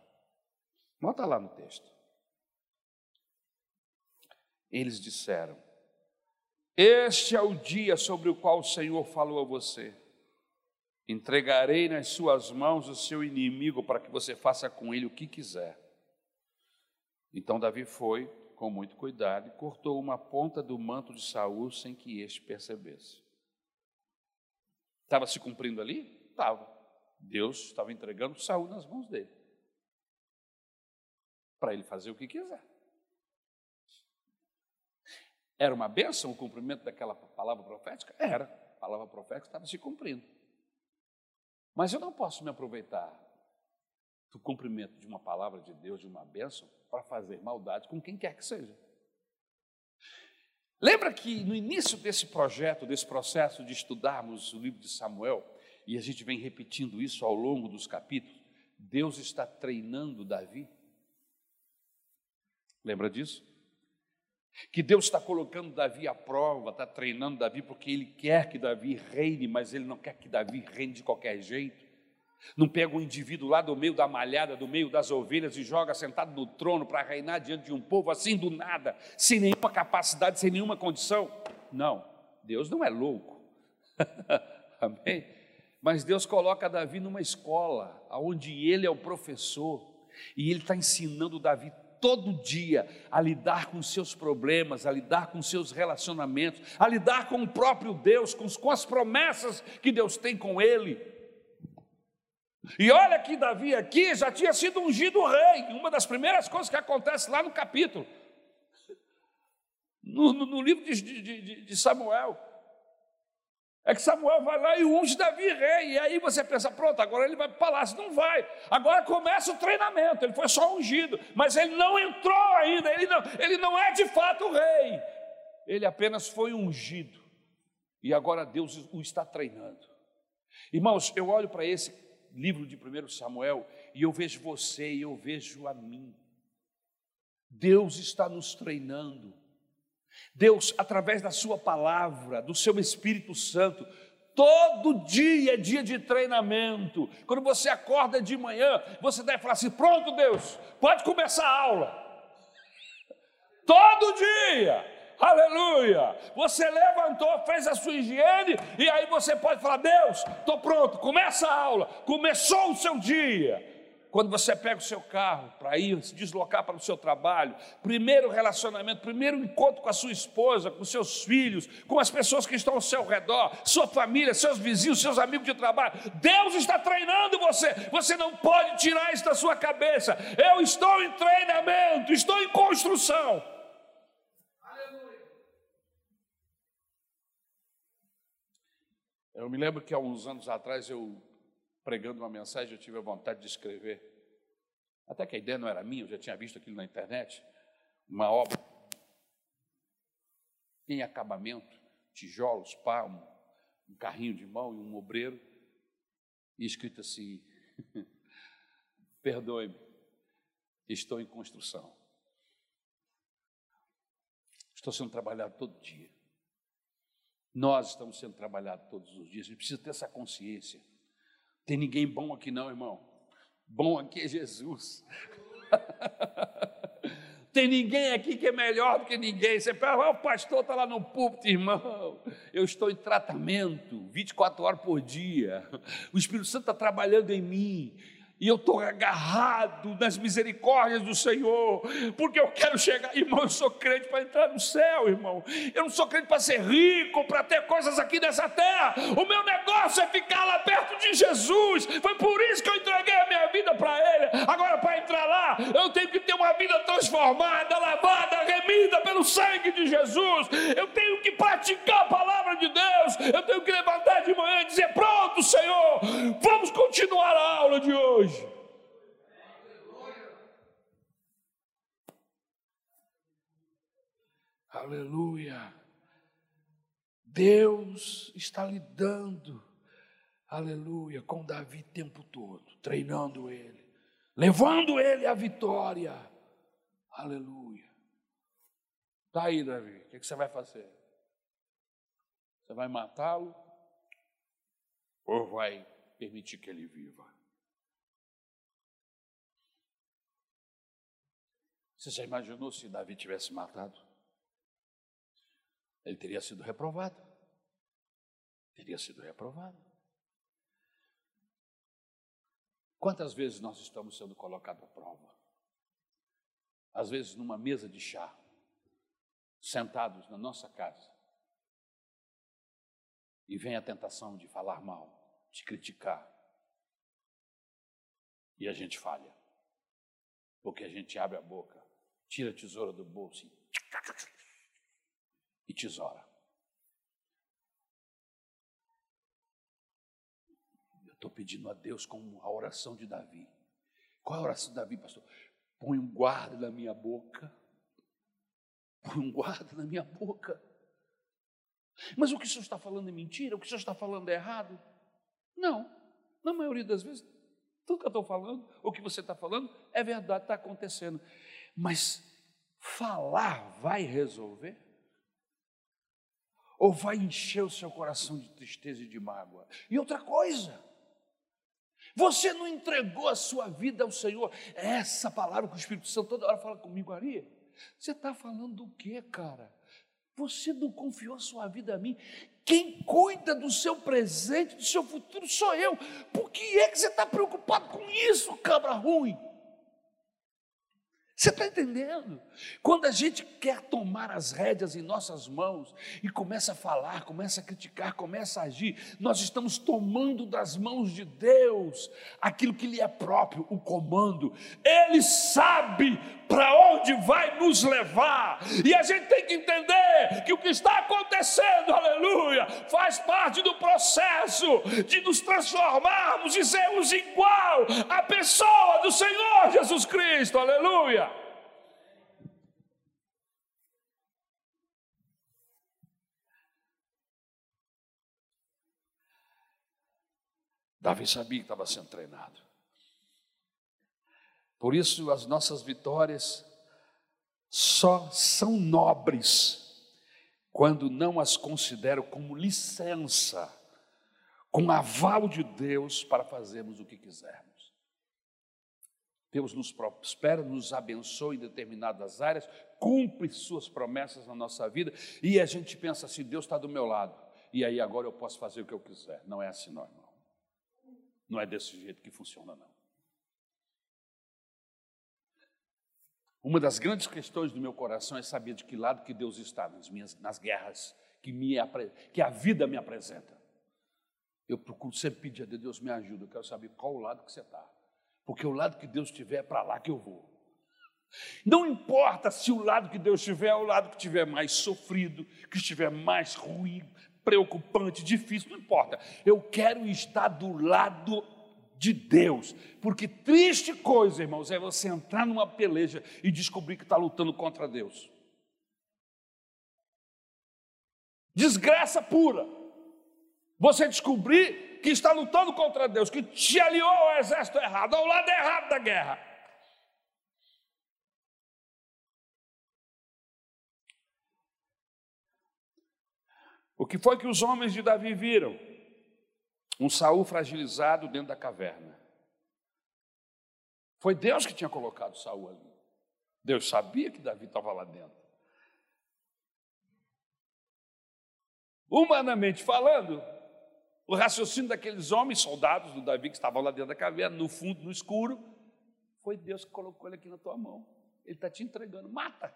Nota lá no texto. Eles disseram: Este é o dia sobre o qual o Senhor falou a você. Entregarei nas suas mãos o seu inimigo para que você faça com ele o que quiser. Então Davi foi, com muito cuidado, e cortou uma ponta do manto de Saul sem que este percebesse. Estava se cumprindo ali? Estava. Deus estava entregando Saul nas mãos dele. Para ele fazer o que quiser. Era uma bênção o cumprimento daquela palavra profética? Era. A palavra profética estava se cumprindo. Mas eu não posso me aproveitar do cumprimento de uma palavra de Deus, de uma bênção, para fazer maldade com quem quer que seja. Lembra que no início desse projeto, desse processo de estudarmos o livro de Samuel, e a gente vem repetindo isso ao longo dos capítulos, Deus está treinando Davi. Lembra disso? Que Deus está colocando Davi à prova, está treinando Davi, porque Ele quer que Davi reine, mas Ele não quer que Davi reine de qualquer jeito. Não pega um indivíduo lá do meio da malhada, do meio das ovelhas e joga sentado no trono para reinar diante de um povo assim do nada, sem nenhuma capacidade, sem nenhuma condição. Não, Deus não é louco. Amém? Mas Deus coloca Davi numa escola, onde ele é o professor, e ele está ensinando Davi todo dia a lidar com seus problemas, a lidar com seus relacionamentos, a lidar com o próprio Deus, com, com as promessas que Deus tem com ele. E olha que Davi aqui já tinha sido ungido rei, uma das primeiras coisas que acontece lá no capítulo, no, no, no livro de, de, de Samuel. É que Samuel vai lá e unge Davi rei. E aí você pensa, pronto, agora ele vai para o palácio. Não vai. Agora começa o treinamento. Ele foi só ungido, mas ele não entrou ainda. Ele não, ele não é de fato rei. Ele apenas foi ungido. E agora Deus o está treinando. Irmãos, eu olho para esse livro de 1 Samuel e eu vejo você e eu vejo a mim. Deus está nos treinando. Deus, através da Sua palavra, do Seu Espírito Santo, todo dia é dia de treinamento. Quando você acorda de manhã, você deve falar assim: pronto, Deus, pode começar a aula. Todo dia, aleluia. Você levantou, fez a sua higiene, e aí você pode falar: Deus, estou pronto, começa a aula. Começou o seu dia. Quando você pega o seu carro para ir se deslocar para o seu trabalho, primeiro relacionamento, primeiro encontro com a sua esposa, com seus filhos, com as pessoas que estão ao seu redor, sua família, seus vizinhos, seus amigos de trabalho, Deus está treinando você. Você não pode tirar isso da sua cabeça. Eu estou em treinamento, estou em construção. Eu me lembro que há uns anos atrás eu pregando uma mensagem, eu tive a vontade de escrever. Até que a ideia não era minha, eu já tinha visto aquilo na internet. Uma obra em acabamento, tijolos, pá, um, um carrinho de mão e um obreiro, e escrito assim: Perdoe-me, estou em construção. Estou sendo trabalhado todo dia. Nós estamos sendo trabalhados todos os dias. A gente precisa ter essa consciência. Tem ninguém bom aqui não, irmão. Bom aqui é Jesus. Tem ninguém aqui que é melhor do que ninguém. Você fala, ah, o pastor está lá no púlpito, irmão. Eu estou em tratamento 24 horas por dia. O Espírito Santo está trabalhando em mim e eu estou agarrado nas misericórdias do Senhor, porque eu quero chegar, irmão. Eu sou crente para entrar no céu, irmão. Eu não sou crente para ser rico, para ter coisas aqui nessa terra. O meu negócio é ficar lá perto de Jesus. Foi por isso que eu entreguei a minha vida para Ele. Agora, para entrar lá, eu tenho que ter uma vida transformada, lavada, remida pelo sangue de Jesus. Eu tenho que praticar a palavra de Deus. Eu tenho que levantar de manhã e dizer: Pronto, Senhor, vamos continuar a aula de hoje hoje. Aleluia. Deus está lidando, aleluia, com Davi o tempo todo, treinando ele, levando ele à vitória. Aleluia. Está aí, Davi, o que você vai fazer? Você vai matá-lo ou vai permitir que ele viva? Você já imaginou se Davi tivesse matado? Ele teria sido reprovado. Teria sido reprovado. Quantas vezes nós estamos sendo colocados à prova? Às vezes numa mesa de chá, sentados na nossa casa, e vem a tentação de falar mal, de criticar, e a gente falha, porque a gente abre a boca tira a tesoura do bolso e tesoura. Eu estou pedindo a Deus como a oração de Davi. Qual é a oração de Davi, pastor? Põe um guarda na minha boca. Põe um guarda na minha boca. Mas o que o senhor está falando é mentira? O que o senhor está falando é errado? Não. Na maioria das vezes, tudo que eu estou falando, o que você está falando, é verdade, está acontecendo. Mas falar vai resolver? Ou vai encher o seu coração de tristeza e de mágoa? E outra coisa, você não entregou a sua vida ao Senhor. É essa palavra que o Espírito Santo toda hora fala comigo, Ari. Você está falando do que, cara? Você não confiou a sua vida a mim. Quem cuida do seu presente, do seu futuro, sou eu. Por que é que você está preocupado com isso, cabra ruim? Você está entendendo? Quando a gente quer tomar as rédeas em nossas mãos e começa a falar, começa a criticar, começa a agir, nós estamos tomando das mãos de Deus aquilo que lhe é próprio, o comando. Ele sabe para onde vai nos levar, e a gente tem que entender que o que está acontecendo, aleluia, faz parte do processo de nos transformarmos e sermos igual à pessoa do Senhor Jesus Cristo, aleluia. Davi sabia que estava sendo treinado. Por isso, as nossas vitórias só são nobres quando não as considero como licença, com aval de Deus para fazermos o que quisermos. Deus nos prospera, nos abençoa em determinadas áreas, cumpre suas promessas na nossa vida, e a gente pensa assim: Deus está do meu lado, e aí agora eu posso fazer o que eu quiser. Não é assim, não, irmão. Não é desse jeito que funciona, não. Uma das grandes questões do meu coração é saber de que lado que Deus está nas minhas nas guerras que, me, que a vida me apresenta. Eu procuro sempre pedir a Deus, Deus me ajuda, eu quero saber qual o lado que você está. Porque o lado que Deus tiver é para lá que eu vou. Não importa se o lado que Deus tiver é o lado que estiver mais sofrido, que estiver mais ruim, preocupante, difícil, não importa. Eu quero estar do lado de Deus, porque triste coisa, irmãos, é você entrar numa peleja e descobrir que está lutando contra Deus. Desgraça pura. Você descobrir que está lutando contra Deus, que te aliou ao exército errado, ao lado errado da guerra. O que foi que os homens de Davi viram? Um Saul fragilizado dentro da caverna. Foi Deus que tinha colocado Saul ali. Deus sabia que Davi estava lá dentro. Humanamente falando, o raciocínio daqueles homens, soldados do Davi que estavam lá dentro da caverna, no fundo, no escuro, foi Deus que colocou ele aqui na tua mão. Ele está te entregando. Mata,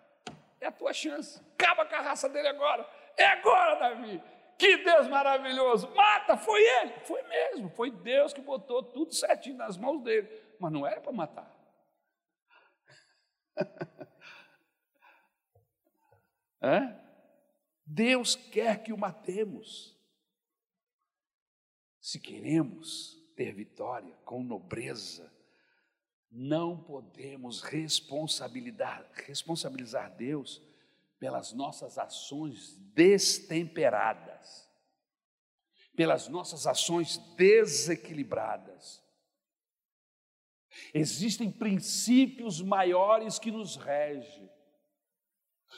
é a tua chance. Acaba com a raça dele agora. É agora, Davi. Que Deus maravilhoso. Mata, foi ele. Foi mesmo. Foi Deus que botou tudo certinho nas mãos dele. Mas não era para matar. é? Deus quer que o matemos. Se queremos ter vitória com nobreza, não podemos responsabilizar, responsabilizar Deus pelas nossas ações destemperadas, pelas nossas ações desequilibradas. Existem princípios maiores que nos regem.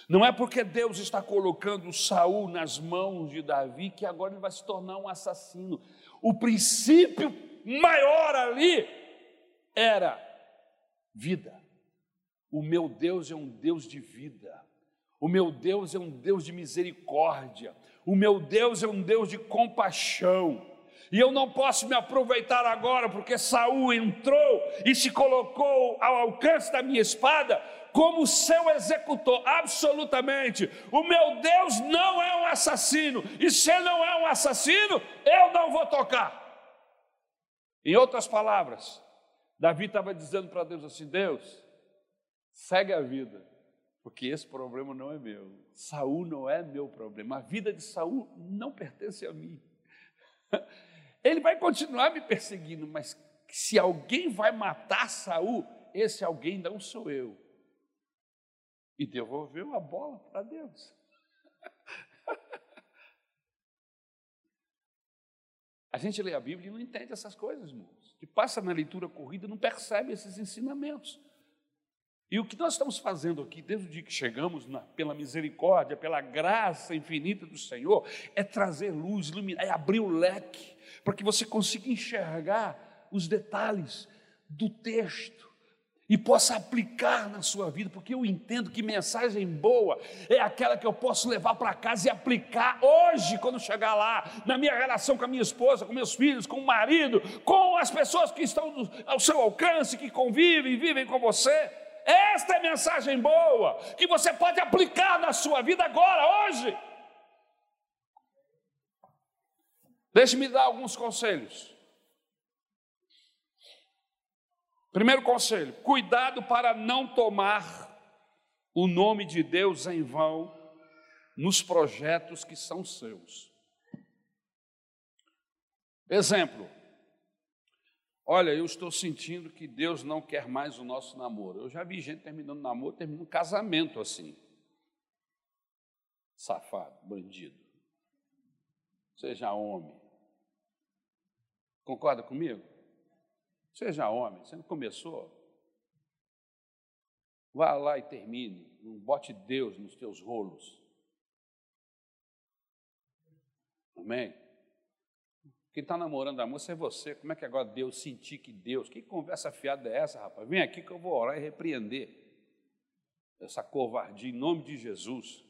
Não é porque Deus está colocando Saul nas mãos de Davi que agora ele vai se tornar um assassino. o princípio maior ali era vida. O meu Deus é um Deus de vida. O meu Deus é um Deus de misericórdia. O meu Deus é um Deus de compaixão. E eu não posso me aproveitar agora porque Saul entrou e se colocou ao alcance da minha espada como seu executor, absolutamente. O meu Deus não é um assassino, e se não é um assassino, eu não vou tocar. Em outras palavras, Davi estava dizendo para Deus assim: Deus, segue a vida, porque esse problema não é meu. Saul não é meu problema. A vida de Saul não pertence a mim. Ele vai continuar me perseguindo, mas se alguém vai matar Saul, esse alguém não sou eu. E devolveu a bola para Deus. A gente lê a Bíblia e não entende essas coisas, irmãos. Que passa na leitura corrida e não percebe esses ensinamentos. E o que nós estamos fazendo aqui, desde o dia que chegamos, na, pela misericórdia, pela graça infinita do Senhor, é trazer luz, iluminar, é abrir o leque, para que você consiga enxergar os detalhes do texto e possa aplicar na sua vida, porque eu entendo que mensagem boa é aquela que eu posso levar para casa e aplicar hoje, quando chegar lá, na minha relação com a minha esposa, com meus filhos, com o marido, com as pessoas que estão ao seu alcance, que convivem, vivem com você. Esta é mensagem boa que você pode aplicar na sua vida agora, hoje. Deixe-me dar alguns conselhos. Primeiro conselho: cuidado para não tomar o nome de Deus em vão nos projetos que são seus. Exemplo: Olha, eu estou sentindo que Deus não quer mais o nosso namoro. Eu já vi gente terminando namoro, terminando casamento assim. Safado, bandido. Seja homem. Concorda comigo? Seja homem, você não começou? Vá lá e termine. Não bote Deus nos teus rolos. Amém? Quem está namorando a moça é você. Como é que agora Deus sentir que Deus? Que conversa fiada é essa, rapaz? Vem aqui que eu vou orar e repreender essa covardia em nome de Jesus.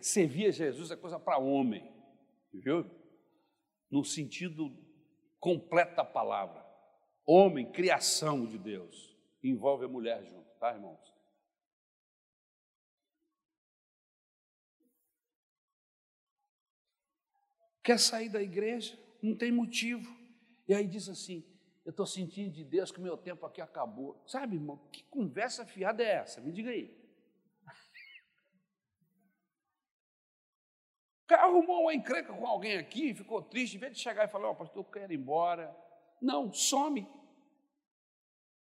Servir a Jesus é coisa para homem, viu? No sentido completo da palavra. Homem, criação de Deus, envolve a mulher junto, tá, irmãos? Quer sair da igreja, não tem motivo. E aí diz assim: Eu estou sentindo de Deus que o meu tempo aqui acabou. Sabe, irmão, que conversa fiada é essa? Me diga aí. O cara arrumou uma encrenca com alguém aqui, ficou triste, em vez de chegar e falar: Ó, oh, pastor, eu quero ir embora. Não, some.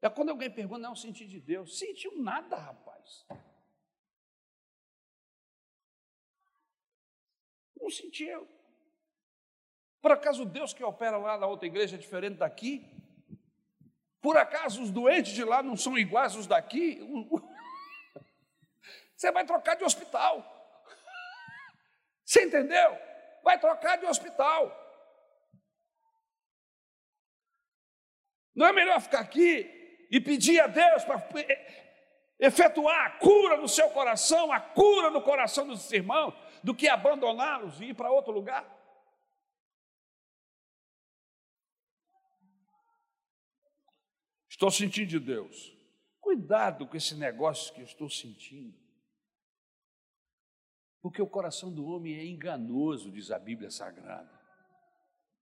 É quando alguém pergunta: Não, senti de Deus. Sentiu nada, rapaz. Não sentiu. Por acaso Deus que opera lá na outra igreja é diferente daqui? Por acaso os doentes de lá não são iguais aos daqui? Você vai trocar de hospital. Você entendeu? Vai trocar de hospital. Não é melhor ficar aqui e pedir a Deus para efetuar a cura no seu coração, a cura no coração dos irmãos, do que abandoná-los e ir para outro lugar? Estou sentindo de Deus. Cuidado com esse negócio que eu estou sentindo. Porque o coração do homem é enganoso, diz a Bíblia Sagrada.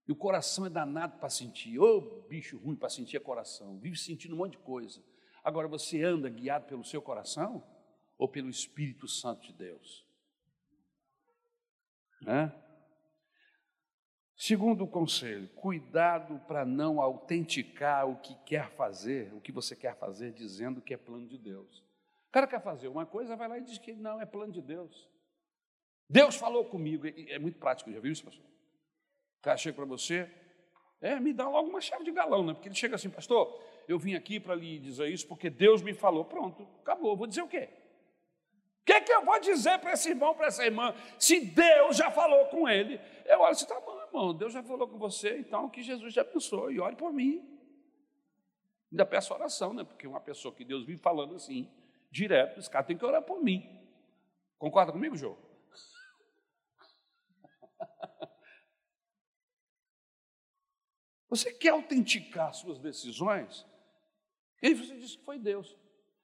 E o coração é danado para sentir. Ô oh, bicho ruim para sentir é coração. Vive sentindo um monte de coisa. Agora você anda guiado pelo seu coração ou pelo Espírito Santo de Deus? Né? Segundo conselho, cuidado para não autenticar o que quer fazer, o que você quer fazer, dizendo que é plano de Deus. O cara quer fazer uma coisa, vai lá e diz que não, é plano de Deus. Deus falou comigo, é muito prático, já viu isso, pastor? O cara chega para você, é, me dá logo uma chave de galão, né? Porque ele chega assim, pastor, eu vim aqui para lhe dizer isso porque Deus me falou. Pronto, acabou, vou dizer o quê? O que, é que eu vou dizer para esse irmão, para essa irmã, se Deus já falou com ele? Eu olho assim, tá irmão, Deus já falou com você, então que Jesus já pensou, e ore por mim. Ainda peço oração, né? Porque uma pessoa que Deus vive falando assim, direto, esse cara tem que orar por mim. Concorda comigo, João? Você quer autenticar suas decisões? E aí você disse que foi Deus.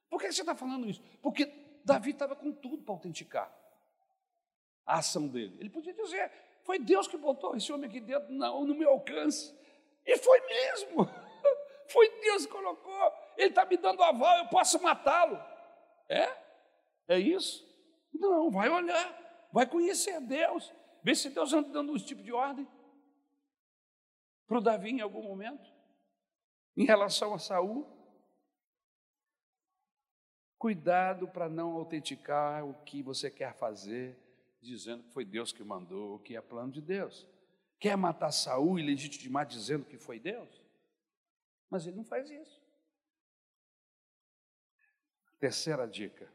Por que você está falando isso? Porque Davi estava com tudo para autenticar a ação dele. Ele podia dizer: foi Deus que botou esse homem aqui dentro não, no meu alcance. E foi mesmo. Foi Deus que colocou. Ele está me dando aval, eu posso matá-lo. É? É isso? Não, vai olhar, vai conhecer Deus, ver se Deus anda dando esse tipo de ordem para o Davi em algum momento, em relação a Saul. Cuidado para não autenticar o que você quer fazer, dizendo que foi Deus que mandou, que é plano de Deus. Quer matar Saul e legitimar dizendo que foi Deus? Mas ele não faz isso. Terceira dica: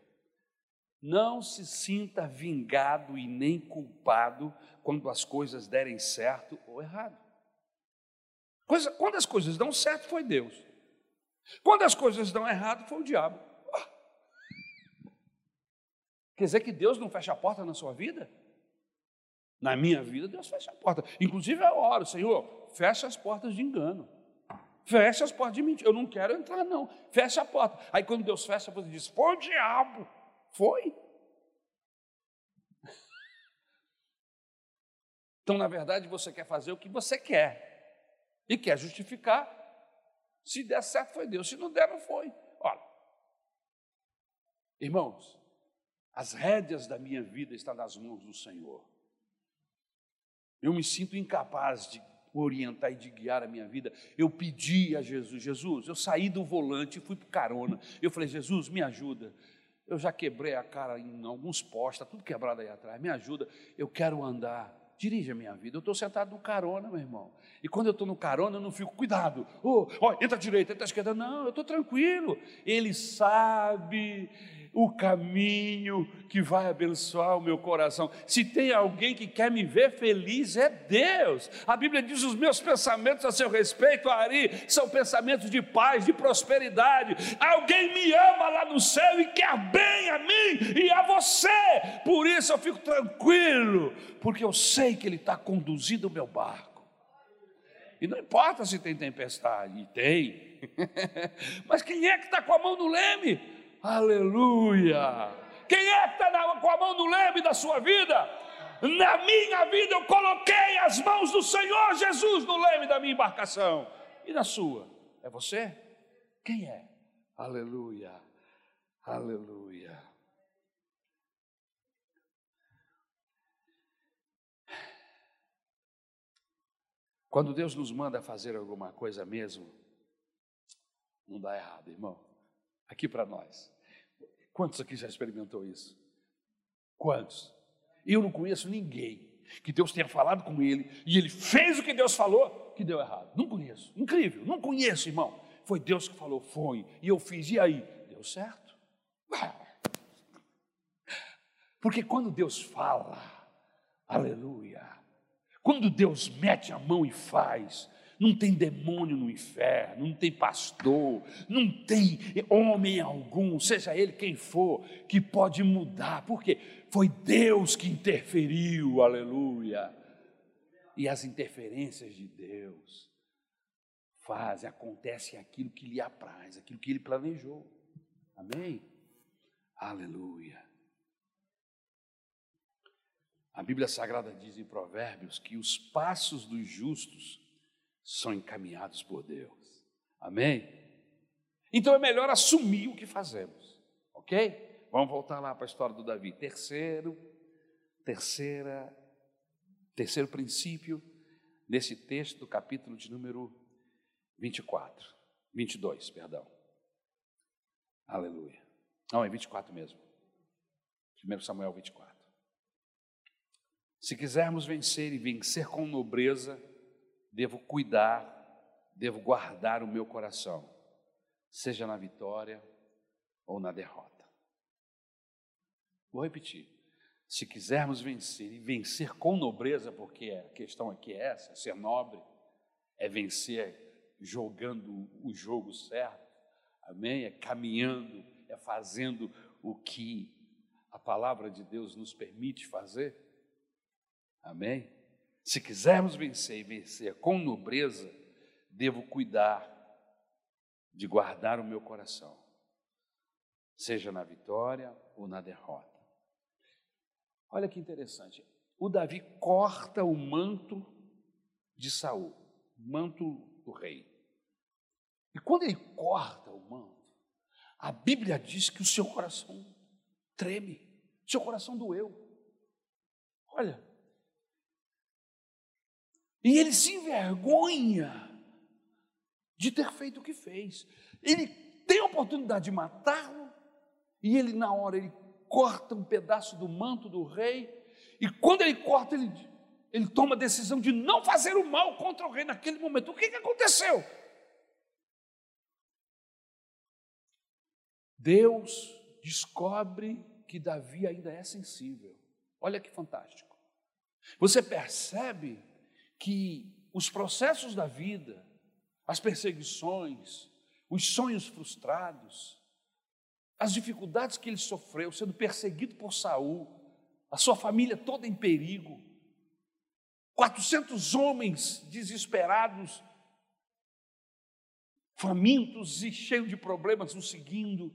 não se sinta vingado e nem culpado quando as coisas derem certo ou errado. Quando as coisas dão certo, foi Deus. Quando as coisas dão errado, foi o diabo. Quer dizer que Deus não fecha a porta na sua vida? Na minha vida, Deus fecha a porta. Inclusive, eu oro, Senhor, fecha as portas de engano. Fecha as portas de mentira. Eu não quero entrar, não. Fecha a porta. Aí, quando Deus fecha, você diz: Foi o diabo. Foi. Então, na verdade, você quer fazer o que você quer e quer justificar. Se der certo, foi Deus, se não der, não foi. Olha, irmãos, as rédeas da minha vida estão nas mãos do Senhor. Eu me sinto incapaz de orientar e de guiar a minha vida. Eu pedi a Jesus, Jesus, eu saí do volante e fui para carona. Eu falei, Jesus, me ajuda. Eu já quebrei a cara em alguns postos, está tudo quebrado aí atrás. Me ajuda, eu quero andar dirige a minha vida. Eu estou sentado no carona, meu irmão. E quando eu estou no carona, eu não fico, cuidado, oh, oh, entra à direita, entra à esquerda. Não, eu estou tranquilo. Ele sabe o caminho que vai abençoar o meu coração. Se tem alguém que quer me ver feliz, é Deus. A Bíblia diz: os meus pensamentos a seu respeito, Ari, são pensamentos de paz, de prosperidade. Alguém me ama lá no céu e quer bem a mim e a você. Por isso eu fico tranquilo, porque eu sei que Ele está conduzindo o meu barco. E não importa se tem tempestade, tem. Mas quem é que está com a mão no leme? Aleluia! Quem é que está com a mão no leme da sua vida? Na minha vida eu coloquei as mãos do Senhor Jesus no leme da minha embarcação. E na sua? É você? Quem é? Aleluia! Aleluia! Quando Deus nos manda fazer alguma coisa mesmo, não dá errado, irmão. Aqui para nós. Quantos aqui já experimentou isso? Quantos? Eu não conheço ninguém que Deus tenha falado com ele e ele fez o que Deus falou que deu errado. Não conheço. Incrível. Não conheço, irmão. Foi Deus que falou, foi. E eu fiz. E aí? Deu certo. Porque quando Deus fala, aleluia. Quando Deus mete a mão e faz, não tem demônio no inferno, não tem pastor, não tem homem algum, seja ele quem for, que pode mudar, porque foi Deus que interferiu, aleluia. E as interferências de Deus fazem, acontece aquilo que lhe apraz, aquilo que ele planejou. Amém? Aleluia. A Bíblia Sagrada diz em Provérbios que os passos dos justos são encaminhados por Deus. Amém? Então é melhor assumir o que fazemos, ok? Vamos voltar lá para a história do Davi. Terceiro, terceira, terceiro princípio nesse texto do capítulo de número 24, 22, perdão. Aleluia. Não, é 24 mesmo. 1 Samuel 24. Se quisermos vencer e vencer com nobreza, devo cuidar, devo guardar o meu coração, seja na vitória ou na derrota. Vou repetir. Se quisermos vencer e vencer com nobreza, porque a questão aqui é essa, ser nobre, é vencer jogando o jogo certo, amém? É caminhando, é fazendo o que a palavra de Deus nos permite fazer, amém? Se quisermos vencer e vencer com nobreza, devo cuidar de guardar o meu coração, seja na vitória ou na derrota. Olha que interessante. O Davi corta o manto de Saul, manto do rei. E quando ele corta o manto, a Bíblia diz que o seu coração treme, seu coração doeu. Olha. E ele se envergonha de ter feito o que fez. Ele tem a oportunidade de matá-lo, e ele, na hora, ele corta um pedaço do manto do rei, e quando ele corta, ele, ele toma a decisão de não fazer o mal contra o rei naquele momento. O que, que aconteceu? Deus descobre que Davi ainda é sensível. Olha que fantástico. Você percebe que os processos da vida, as perseguições, os sonhos frustrados, as dificuldades que ele sofreu, sendo perseguido por Saul, a sua família toda em perigo, 400 homens desesperados, famintos e cheios de problemas o seguindo,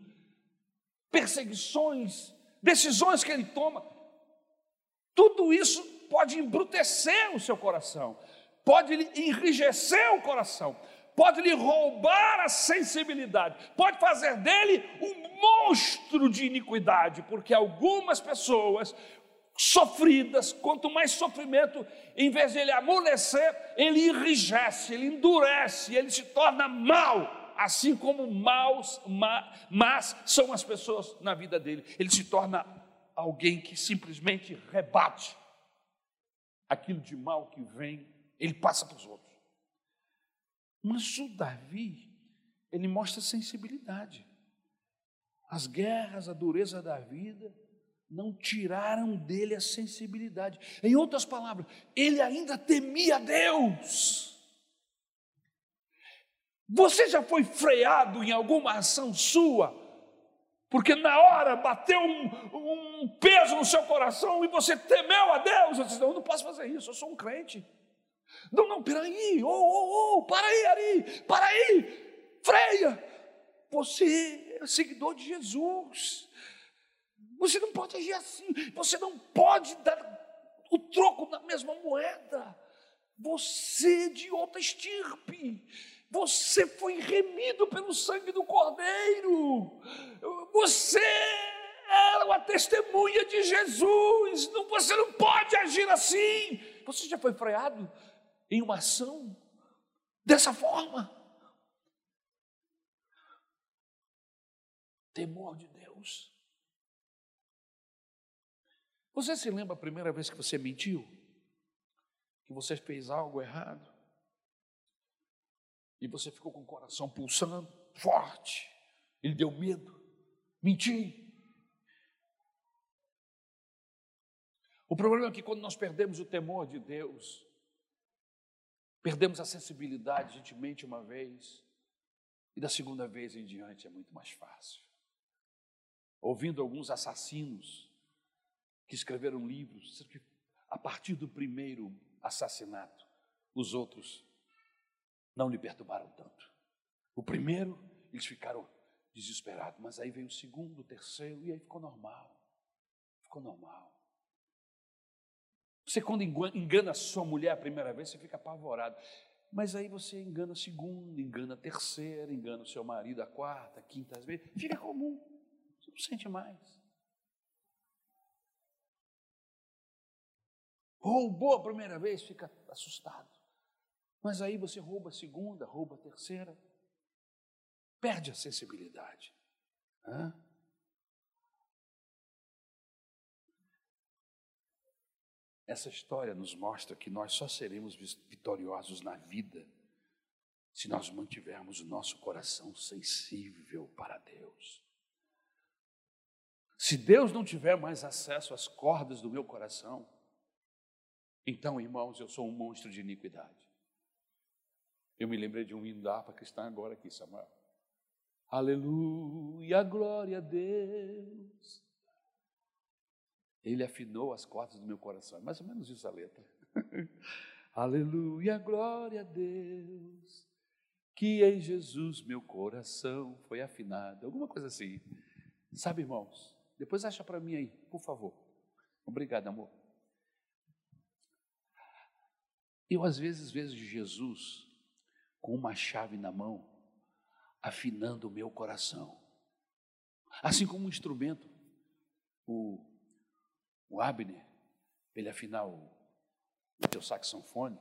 perseguições, decisões que ele toma, tudo isso pode embrutecer o seu coração, pode enrijecer o coração, pode lhe roubar a sensibilidade, pode fazer dele um monstro de iniquidade, porque algumas pessoas sofridas, quanto mais sofrimento, em vez de ele amolecer, ele enrijece, ele endurece, ele se torna mal, assim como maus, mas são as pessoas na vida dele. Ele se torna alguém que simplesmente rebate aquilo de mal que vem, ele passa para os outros. Mas o Davi, ele mostra sensibilidade. As guerras, a dureza da vida, não tiraram dele a sensibilidade. Em outras palavras, ele ainda temia Deus. Você já foi freado em alguma ação sua? Porque na hora bateu um, um peso no seu coração e você temeu a Deus. Você disse: Não, eu não posso fazer isso, eu sou um crente. Não, não, peraí, oh, oh, oh, para aí, Ari, para aí, freia. Você é seguidor de Jesus. Você não pode agir assim. Você não pode dar o troco na mesma moeda. Você é de outra estirpe. Você foi remido pelo sangue do Cordeiro. Você é uma testemunha de Jesus. Você não pode agir assim. Você já foi freado? em uma ação dessa forma. Temor de Deus. Você se lembra a primeira vez que você mentiu? Que você fez algo errado? E você ficou com o coração pulsando forte. Ele deu medo. Mentir. O problema é que quando nós perdemos o temor de Deus, Perdemos a sensibilidade, a gente mente uma vez, e da segunda vez em diante é muito mais fácil. Ouvindo alguns assassinos que escreveram livros, a partir do primeiro assassinato, os outros não lhe perturbaram tanto. O primeiro, eles ficaram desesperados, mas aí veio o segundo, o terceiro, e aí ficou normal. Ficou normal. Você, quando engana sua mulher a primeira vez, você fica apavorado. Mas aí você engana a segunda, engana a terceira, engana o seu marido a quarta, a quinta vez. Fica comum. Você não sente mais. Roubou a primeira vez, fica assustado. Mas aí você rouba a segunda, rouba a terceira. Perde a sensibilidade. Hã? Essa história nos mostra que nós só seremos vitoriosos na vida se nós mantivermos o nosso coração sensível para Deus. Se Deus não tiver mais acesso às cordas do meu coração, então, irmãos, eu sou um monstro de iniquidade. Eu me lembrei de um hino da harpa cristã agora aqui, Samuel. Aleluia, glória a Deus. Ele afinou as cordas do meu coração. É mais ou menos isso a letra. Aleluia, glória a Deus. Que em Jesus meu coração foi afinado. Alguma coisa assim. Sabe, irmãos? Depois acha para mim aí, por favor. Obrigado, amor. Eu às vezes vejo Jesus com uma chave na mão, afinando o meu coração. Assim como um instrumento, o, o Abner, ele afinar o, o teu saxofone,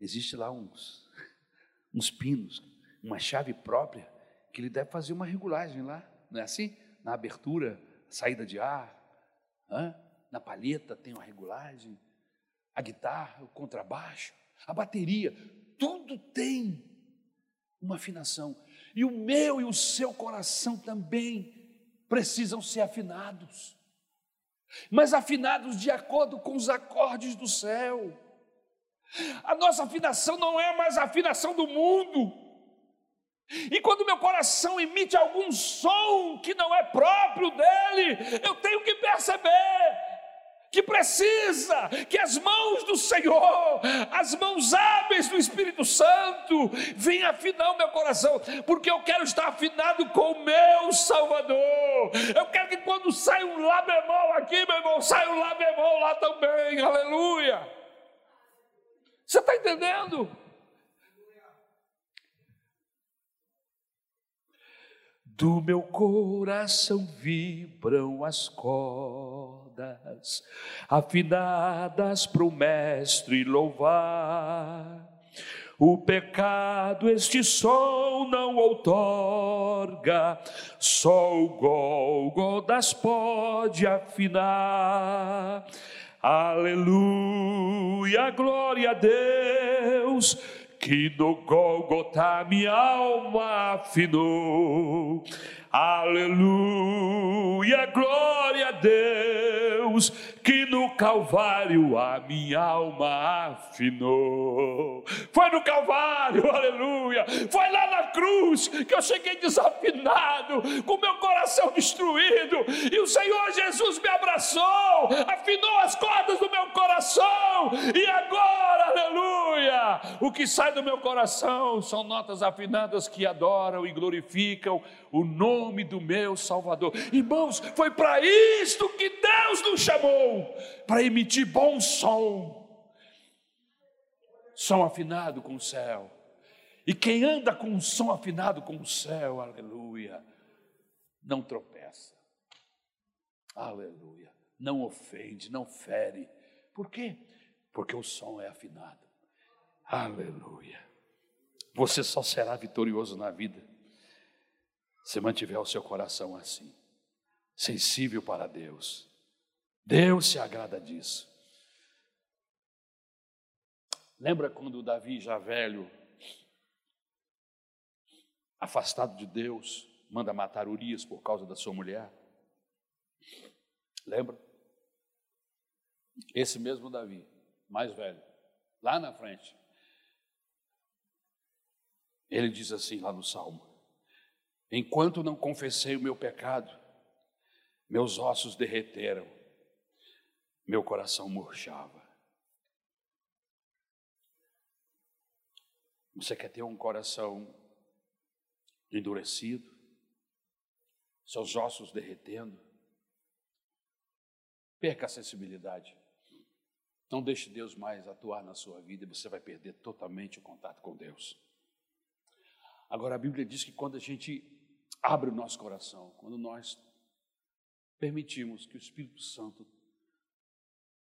existe lá uns, uns pinos, uma chave própria, que ele deve fazer uma regulagem lá, não é assim? Na abertura, saída de ar, na palheta tem uma regulagem, a guitarra, o contrabaixo a bateria, tudo tem uma afinação. E o meu e o seu coração também precisam ser afinados. Mas afinados de acordo com os acordes do céu. A nossa afinação não é mais a afinação do mundo. E quando meu coração emite algum som que não é próprio dele, eu tenho que perceber que precisa que as mãos do Senhor, as mãos hábeis do Espírito Santo, venham afinar o meu coração, porque eu quero estar afinado com o meu Salvador. Eu quero que quando sai um Lá bemol aqui, meu irmão, saia um Lá bemol lá também, aleluia. Você está entendendo? Do meu coração vibram as cordas, afinadas para o Mestre louvar. O pecado este som não outorga, só o Golgotas pode afinar. Aleluia, glória a Deus que no Golgotá minha alma afinou. Aleluia, glória a Deus, que no Calvário a minha alma afinou. Foi no Calvário, aleluia. Foi lá na cruz que eu cheguei desafinado, com meu coração destruído, e o Senhor Jesus me abraçou, afinou as cordas do meu coração, e agora, aleluia, o que sai do meu coração são notas afinadas que adoram e glorificam o nome do meu Salvador. Irmãos, foi para isto que Deus nos chamou para emitir bom som, som afinado com o céu. E quem anda com um som afinado com o céu, aleluia, não tropeça, aleluia, não ofende, não fere. Por quê? Porque o som é afinado, aleluia. Você só será vitorioso na vida se mantiver o seu coração assim, sensível para Deus. Deus se agrada disso. Lembra quando Davi, já velho, afastado de Deus, manda matar Urias por causa da sua mulher? Lembra? Esse mesmo Davi, mais velho, lá na frente, ele diz assim lá no Salmo: Enquanto não confessei o meu pecado, meus ossos derreteram, meu coração murchava. Você quer ter um coração endurecido, seus ossos derretendo? Perca a sensibilidade. Não deixe Deus mais atuar na sua vida e você vai perder totalmente o contato com Deus. Agora a Bíblia diz que quando a gente abre o nosso coração, quando nós permitimos que o Espírito Santo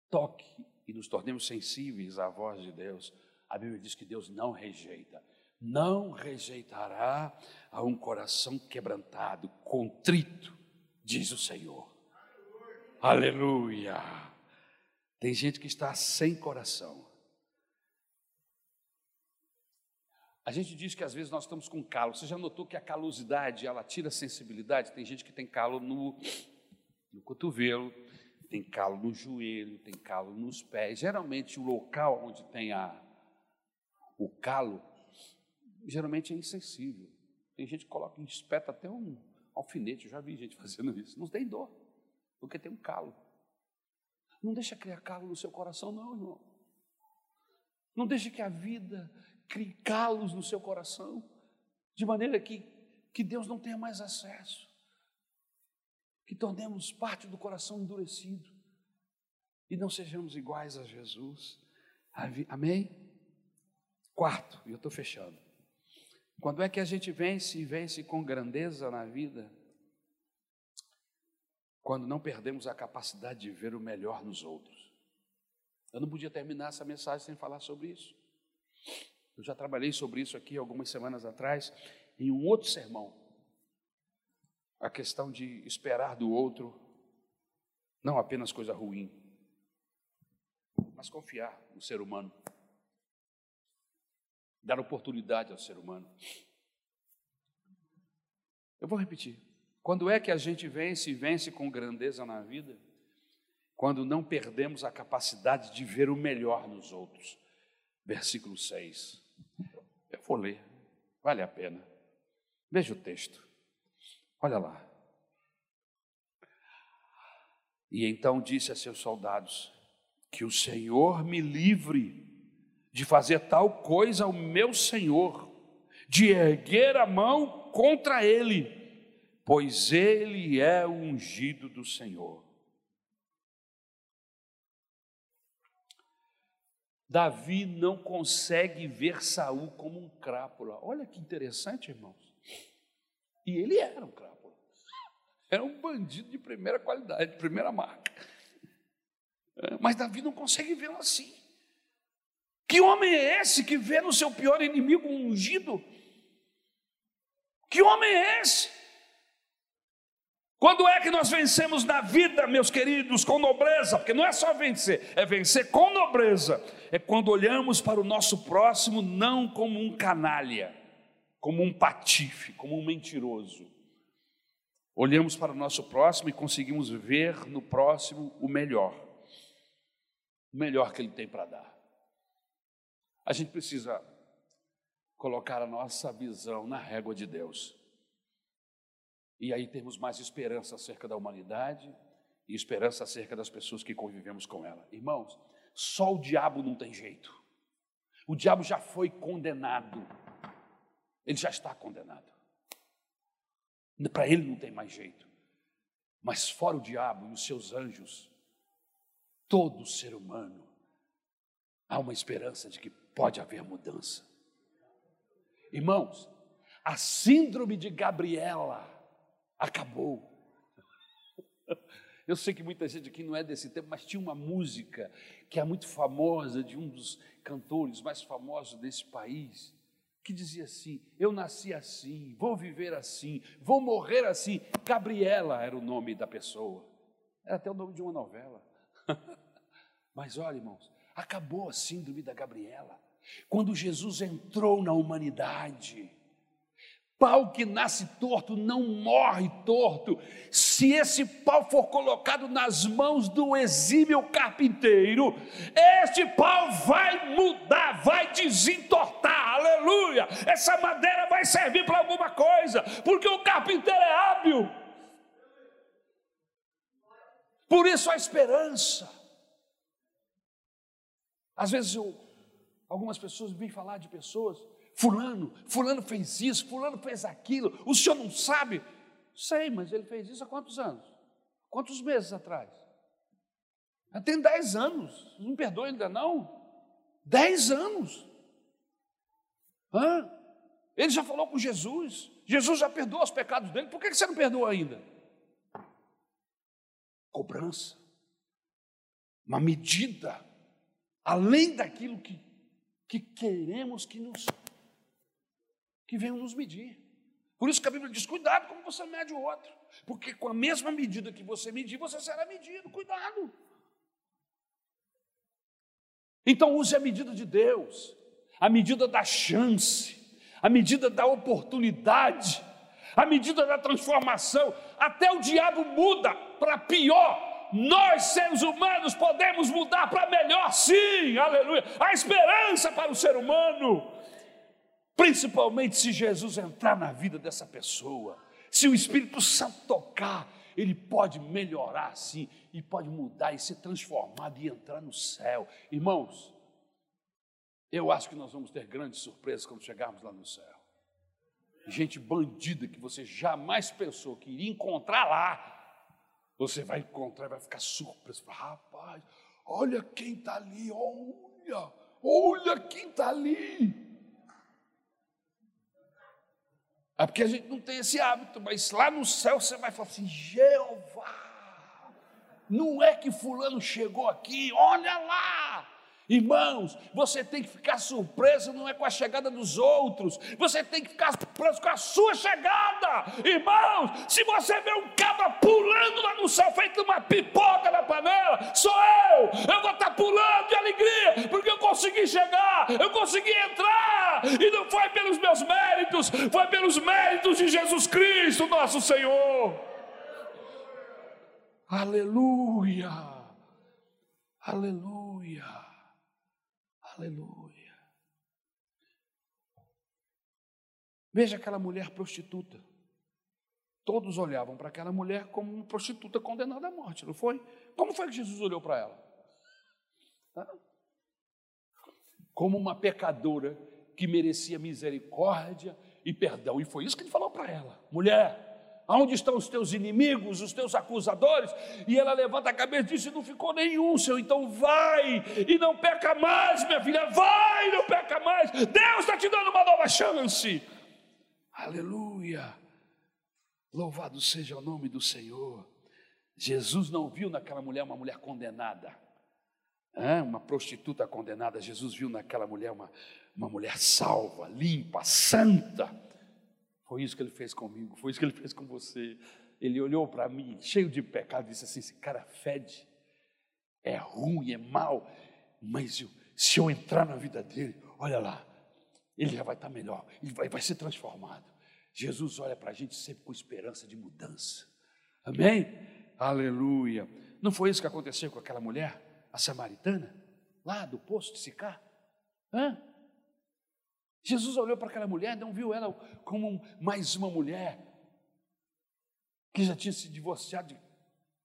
toque e nos tornemos sensíveis à voz de Deus, a Bíblia diz que Deus não rejeita, não rejeitará a um coração quebrantado, contrito, diz o Senhor. Aleluia. Tem gente que está sem coração. A gente diz que às vezes nós estamos com calo. Você já notou que a calosidade, ela tira a sensibilidade? Tem gente que tem calo no, no cotovelo, tem calo no joelho, tem calo nos pés. Geralmente o local onde tem a, o calo, geralmente é insensível. Tem gente que coloca, espeta até um alfinete, eu já vi gente fazendo isso. Não tem dor, porque tem um calo. Não deixa criar calo no seu coração, não, irmão. Não deixe que a vida crie calos no seu coração, de maneira que, que Deus não tenha mais acesso que tornemos parte do coração endurecido e não sejamos iguais a Jesus. Amém? Quarto, e eu estou fechando. Quando é que a gente vence e vence com grandeza na vida? Quando não perdemos a capacidade de ver o melhor nos outros. Eu não podia terminar essa mensagem sem falar sobre isso. Eu já trabalhei sobre isso aqui algumas semanas atrás, em um outro sermão a questão de esperar do outro não apenas coisa ruim, mas confiar no ser humano, dar oportunidade ao ser humano. Eu vou repetir. Quando é que a gente vence e vence com grandeza na vida? Quando não perdemos a capacidade de ver o melhor nos outros. Versículo 6. Eu vou ler, vale a pena. Veja o texto. Olha lá. E então disse a seus soldados: Que o Senhor me livre de fazer tal coisa ao meu Senhor, de erguer a mão contra ele, pois ele é o ungido do Senhor. Davi não consegue ver Saul como um crápula. Olha que interessante, irmãos. E ele era um crápula. Era um bandido de primeira qualidade, de primeira marca. É, mas Davi não consegue vê-lo assim. Que homem é esse que vê no seu pior inimigo um ungido? Que homem é esse? Quando é que nós vencemos na vida, meus queridos, com nobreza? Porque não é só vencer, é vencer com nobreza. É quando olhamos para o nosso próximo não como um canalha, como um patife, como um mentiroso. Olhamos para o nosso próximo e conseguimos ver no próximo o melhor, o melhor que ele tem para dar. A gente precisa colocar a nossa visão na régua de Deus. E aí temos mais esperança acerca da humanidade e esperança acerca das pessoas que convivemos com ela. Irmãos, só o diabo não tem jeito. O diabo já foi condenado. Ele já está condenado. Para ele não tem mais jeito. Mas fora o diabo e os seus anjos, todo ser humano, há uma esperança de que pode haver mudança. Irmãos, a síndrome de Gabriela acabou. Eu sei que muita gente aqui não é desse tempo, mas tinha uma música que é muito famosa, de um dos cantores mais famosos desse país, que dizia assim: Eu nasci assim, vou viver assim, vou morrer assim. Gabriela era o nome da pessoa, era até o nome de uma novela. Mas olha, irmãos, acabou a síndrome da Gabriela. Quando Jesus entrou na humanidade, Pau que nasce torto não morre torto. Se esse pau for colocado nas mãos do exímio carpinteiro, este pau vai mudar, vai desentortar, aleluia. Essa madeira vai servir para alguma coisa, porque o carpinteiro é hábil. Por isso a esperança. Às vezes eu, algumas pessoas vêm falar de pessoas Fulano, Fulano fez isso, Fulano fez aquilo, o senhor não sabe? Sei, mas ele fez isso há quantos anos? Quantos meses atrás? Já tem dez anos, não perdoa ainda não? Dez anos. Hã? Ele já falou com Jesus, Jesus já perdoou os pecados dele, por que você não perdoa ainda? Cobrança, uma medida, além daquilo que, que queremos que nos que venham nos medir. Por isso que a Bíblia diz: cuidado como você mede o outro, porque com a mesma medida que você medir, você será medido. Cuidado. Então, use a medida de Deus, a medida da chance, a medida da oportunidade, à medida da transformação, até o diabo muda para pior. Nós, seres humanos, podemos mudar para melhor, sim, aleluia. A esperança para o ser humano, principalmente se Jesus entrar na vida dessa pessoa, se o Espírito Santo tocar, ele pode melhorar sim, e pode mudar e ser transformado e entrar no céu. Irmãos, eu acho que nós vamos ter grandes surpresas quando chegarmos lá no céu gente bandida que você jamais pensou que iria encontrar lá, você vai encontrar e vai ficar surpreso. Rapaz, olha quem está ali, olha, olha quem está ali. É porque a gente não tem esse hábito, mas lá no céu você vai falar assim: Jeová, não é que Fulano chegou aqui, olha lá. Irmãos, você tem que ficar surpreso não é com a chegada dos outros, você tem que ficar surpreso com a sua chegada. Irmãos, se você vê um cabra pulando lá no céu, feito uma pipoca na panela, sou eu, eu vou estar pulando de alegria, porque eu consegui chegar, eu consegui entrar, e não foi pelos meus méritos, foi pelos méritos de Jesus Cristo, nosso Senhor. Aleluia, aleluia. Aleluia. Veja aquela mulher prostituta. Todos olhavam para aquela mulher como uma prostituta condenada à morte, não foi? Como foi que Jesus olhou para ela? Como uma pecadora que merecia misericórdia e perdão. E foi isso que ele falou para ela: mulher, Aonde estão os teus inimigos, os teus acusadores? E ela levanta a cabeça e diz: Não ficou nenhum, Senhor. Então vai e não peca mais, minha filha. Vai e não peca mais. Deus está te dando uma nova chance. Aleluia. Louvado seja o nome do Senhor. Jesus não viu naquela mulher uma mulher condenada, uma prostituta condenada. Jesus viu naquela mulher uma, uma mulher salva, limpa, santa foi isso que ele fez comigo, foi isso que ele fez com você. Ele olhou para mim, cheio de pecado, e disse assim: esse cara fede, é ruim, é mal, mas eu, se eu entrar na vida dele, olha lá, ele já vai estar melhor, ele vai, vai ser transformado. Jesus olha para a gente sempre com esperança de mudança. Amém? Aleluia. Não foi isso que aconteceu com aquela mulher, a samaritana, lá do poço de Sicá? Hã? Jesus olhou para aquela mulher, não viu ela como mais uma mulher que já tinha se divorciado de,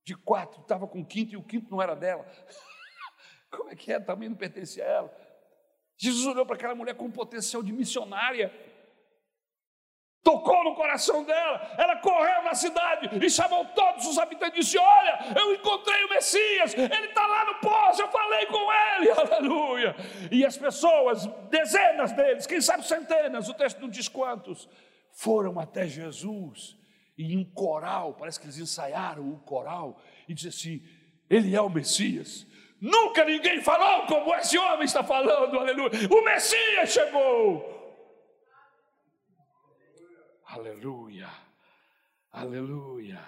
de quatro, estava com o quinto e o quinto não era dela. Como é que é? Também não pertencia a ela. Jesus olhou para aquela mulher com potencial de missionária tocou no coração dela. Ela correu na cidade e chamou todos os habitantes e disse: Olha, eu encontrei o Messias, ele está lá no poço, eu falei com ele, aleluia. E as pessoas, dezenas deles, quem sabe centenas, o texto não diz quantos, foram até Jesus e em um coral, parece que eles ensaiaram o coral, e disse assim: Ele é o Messias. Nunca ninguém falou como esse homem está falando, aleluia. O Messias chegou. Aleluia, aleluia.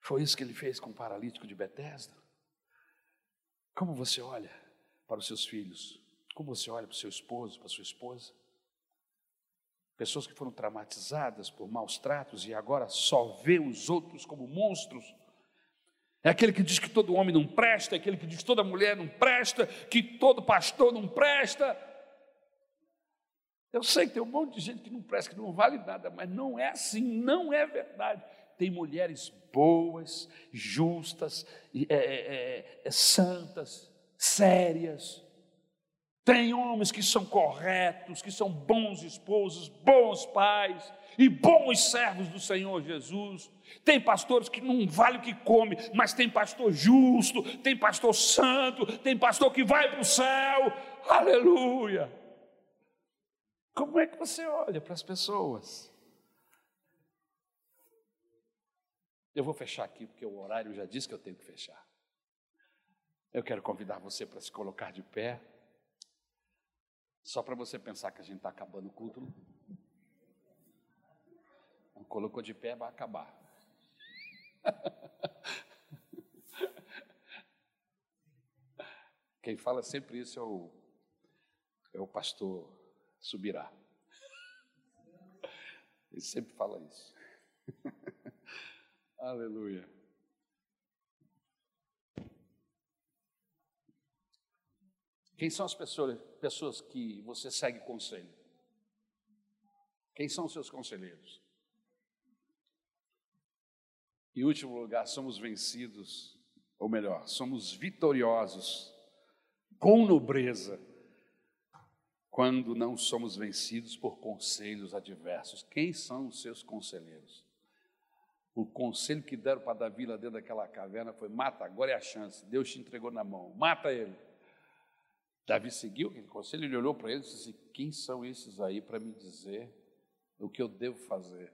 Foi isso que ele fez com o paralítico de Betesda. Como você olha para os seus filhos? Como você olha para o seu esposo, para a sua esposa? Pessoas que foram traumatizadas por maus tratos e agora só vê os outros como monstros. É aquele que diz que todo homem não presta, é aquele que diz que toda mulher não presta, que todo pastor não presta. Eu sei que tem um monte de gente que não presta, que não vale nada, mas não é assim, não é verdade. Tem mulheres boas, justas, é, é, é, é, santas, sérias. Tem homens que são corretos, que são bons esposos, bons pais e bons servos do Senhor Jesus. Tem pastores que não vale o que come, mas tem pastor justo, tem pastor santo, tem pastor que vai para o céu. Aleluia. Como é que você olha para as pessoas? Eu vou fechar aqui, porque o horário já disse que eu tenho que fechar. Eu quero convidar você para se colocar de pé, só para você pensar que a gente está acabando o culto. Não colocou de pé, vai acabar. Quem fala sempre isso é o, é o pastor subirá. Ele sempre fala isso. Aleluia. Quem são as pessoas, pessoas que você segue conselho? Quem são os seus conselheiros? Em último lugar, somos vencidos, ou melhor, somos vitoriosos com nobreza quando não somos vencidos por conselhos adversos. Quem são os seus conselheiros? O conselho que deram para Davi lá dentro daquela caverna foi: mata, agora é a chance, Deus te entregou na mão, mata ele. Davi seguiu aquele conselho, ele olhou para ele e disse: Quem são esses aí para me dizer o que eu devo fazer?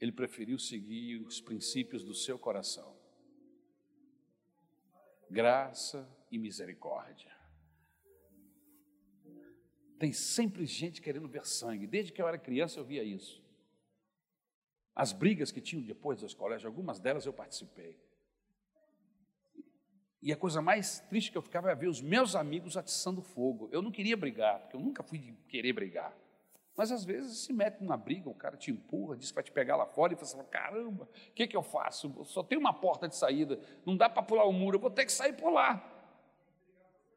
Ele preferiu seguir os princípios do seu coração. Graça e misericórdia. Tem sempre gente querendo ver sangue. Desde que eu era criança eu via isso. As brigas que tinham depois dos colégios, algumas delas eu participei. E a coisa mais triste que eu ficava era ver os meus amigos atiçando fogo. Eu não queria brigar, porque eu nunca fui de querer brigar. Mas às vezes se mete numa briga, o cara te empurra, diz que vai te pegar lá fora e você fala: caramba, o que, que eu faço? Eu só tem uma porta de saída, não dá para pular o muro, eu vou ter que sair por lá.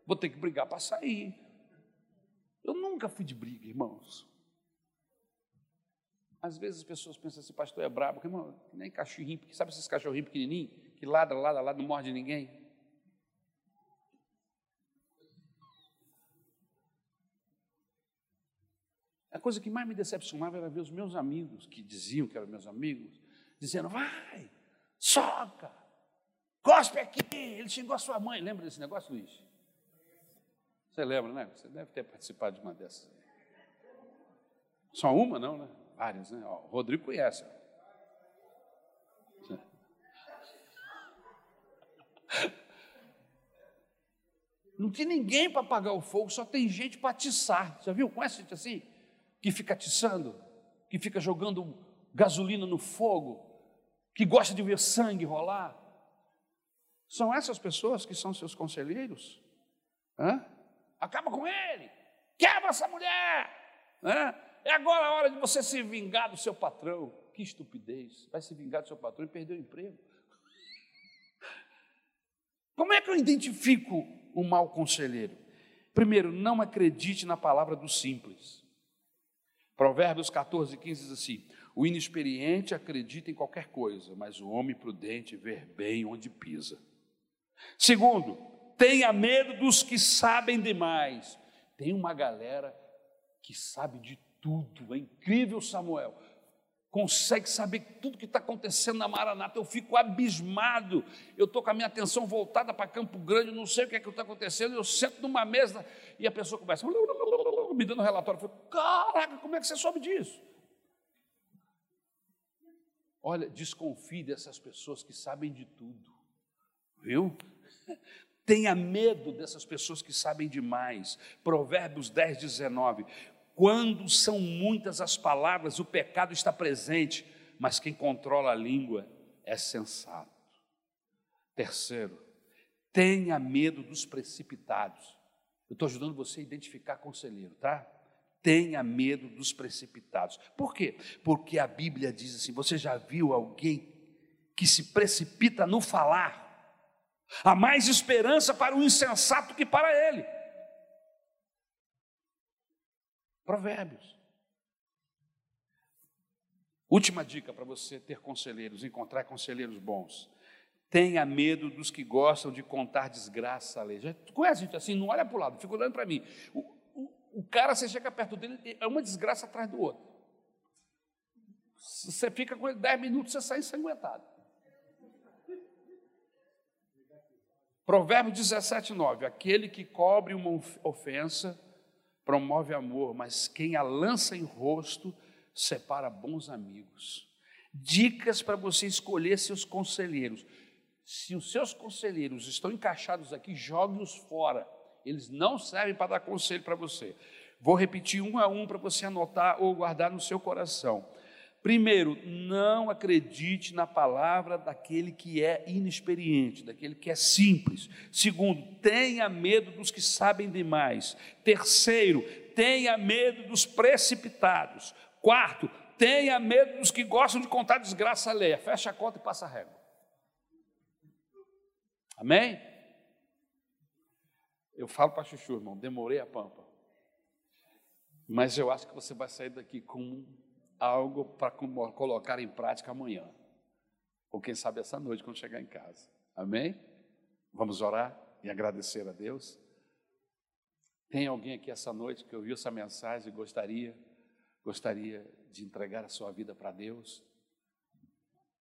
Vou ter que brigar para sair. Eu nunca fui de briga, irmãos. Às vezes as pessoas pensam assim, pastor é brabo, que, irmão, que nem cachorrinho, sabe esses cachorrinhos pequenininhos, que ladra, ladra, ladra, não morde ninguém? A coisa que mais me decepcionava era ver os meus amigos, que diziam que eram meus amigos, dizendo, vai, soca, cospe aqui, ele xingou a sua mãe. Lembra desse negócio, Luiz? Você lembra, né? Você deve ter participado de uma dessas. Só uma, não, né? Várias, né? Ó, o Rodrigo conhece. Não tem ninguém para apagar o fogo, só tem gente para atiçar. Já viu? Conhece gente assim? Que fica atiçando, que fica jogando gasolina no fogo, que gosta de ver sangue rolar. São essas pessoas que são seus conselheiros? Hã? Acaba com ele, quebra essa mulher. Né? É agora a hora de você se vingar do seu patrão. Que estupidez, vai se vingar do seu patrão e perder o emprego. Como é que eu identifico um mau conselheiro? Primeiro, não acredite na palavra do simples. Provérbios 14, 15 diz assim: O inexperiente acredita em qualquer coisa, mas o homem prudente vê bem onde pisa. Segundo, tenha medo dos que sabem demais. Tem uma galera que sabe de tudo, é incrível, Samuel. Consegue saber tudo que está acontecendo na Maranata. Eu fico abismado. Eu estou com a minha atenção voltada para Campo Grande, não sei o que é que está acontecendo. Eu sento numa mesa e a pessoa começa me dando relatório. Eu falo, caraca, como é que você soube disso? Olha, desconfie dessas pessoas que sabem de tudo, viu? Tenha medo dessas pessoas que sabem demais. Provérbios 10, 19. Quando são muitas as palavras, o pecado está presente, mas quem controla a língua é sensato. Terceiro, tenha medo dos precipitados. Eu estou ajudando você a identificar conselheiro, tá? Tenha medo dos precipitados. Por quê? Porque a Bíblia diz assim: você já viu alguém que se precipita no falar? Há mais esperança para o insensato que para ele. Provérbios. Última dica para você ter conselheiros, encontrar conselheiros bons. Tenha medo dos que gostam de contar desgraça a lei. Conhece gente assim? Não olha para o lado, fica olhando para mim. O, o, o, cara, você chega perto dele, é uma desgraça atrás do outro. Você fica com ele dez minutos, você sai ensanguentado. Provérbio 17, 9: Aquele que cobre uma ofensa promove amor, mas quem a lança em rosto separa bons amigos. Dicas para você escolher seus conselheiros. Se os seus conselheiros estão encaixados aqui, jogue-os fora. Eles não servem para dar conselho para você. Vou repetir um a um para você anotar ou guardar no seu coração. Primeiro, não acredite na palavra daquele que é inexperiente, daquele que é simples. Segundo, tenha medo dos que sabem demais. Terceiro, tenha medo dos precipitados. Quarto, tenha medo dos que gostam de contar desgraça alheia. Fecha a conta e passa a régua. Amém? Eu falo para Chuchu, irmão, demorei a pampa. Mas eu acho que você vai sair daqui com algo para colocar em prática amanhã. Ou quem sabe essa noite quando chegar em casa. Amém? Vamos orar e agradecer a Deus. Tem alguém aqui essa noite que ouviu essa mensagem e gostaria, gostaria de entregar a sua vida para Deus,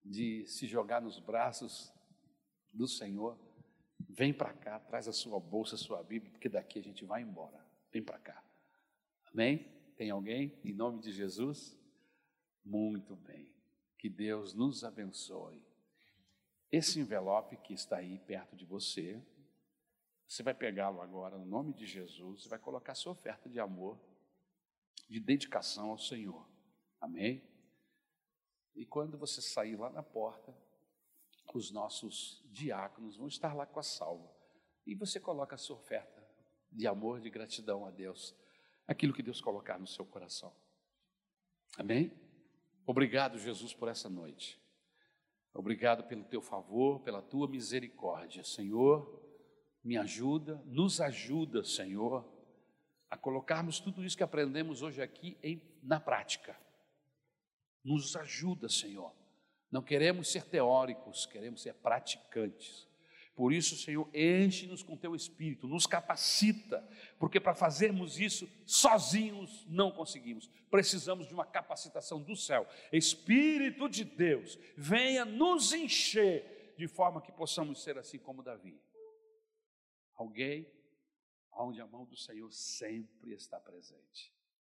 de se jogar nos braços do Senhor? Vem para cá, traz a sua bolsa, a sua Bíblia, porque daqui a gente vai embora. Vem para cá. Amém? Tem alguém? Em nome de Jesus? Muito bem. Que Deus nos abençoe. Esse envelope que está aí perto de você, você vai pegá-lo agora, no nome de Jesus, e vai colocar sua oferta de amor, de dedicação ao Senhor. Amém? E quando você sair lá na porta, os nossos diáconos vão estar lá com a salva. E você coloca a sua oferta de amor, de gratidão a Deus, aquilo que Deus colocar no seu coração. Amém? Obrigado, Jesus, por essa noite. Obrigado pelo teu favor, pela tua misericórdia, Senhor me ajuda, nos ajuda, Senhor, a colocarmos tudo isso que aprendemos hoje aqui em, na prática. Nos ajuda, Senhor. Não queremos ser teóricos, queremos ser praticantes. Por isso, Senhor, enche-nos com teu espírito, nos capacita, porque para fazermos isso sozinhos não conseguimos. Precisamos de uma capacitação do céu. Espírito de Deus, venha nos encher de forma que possamos ser assim como Davi alguém onde a mão do Senhor sempre está presente.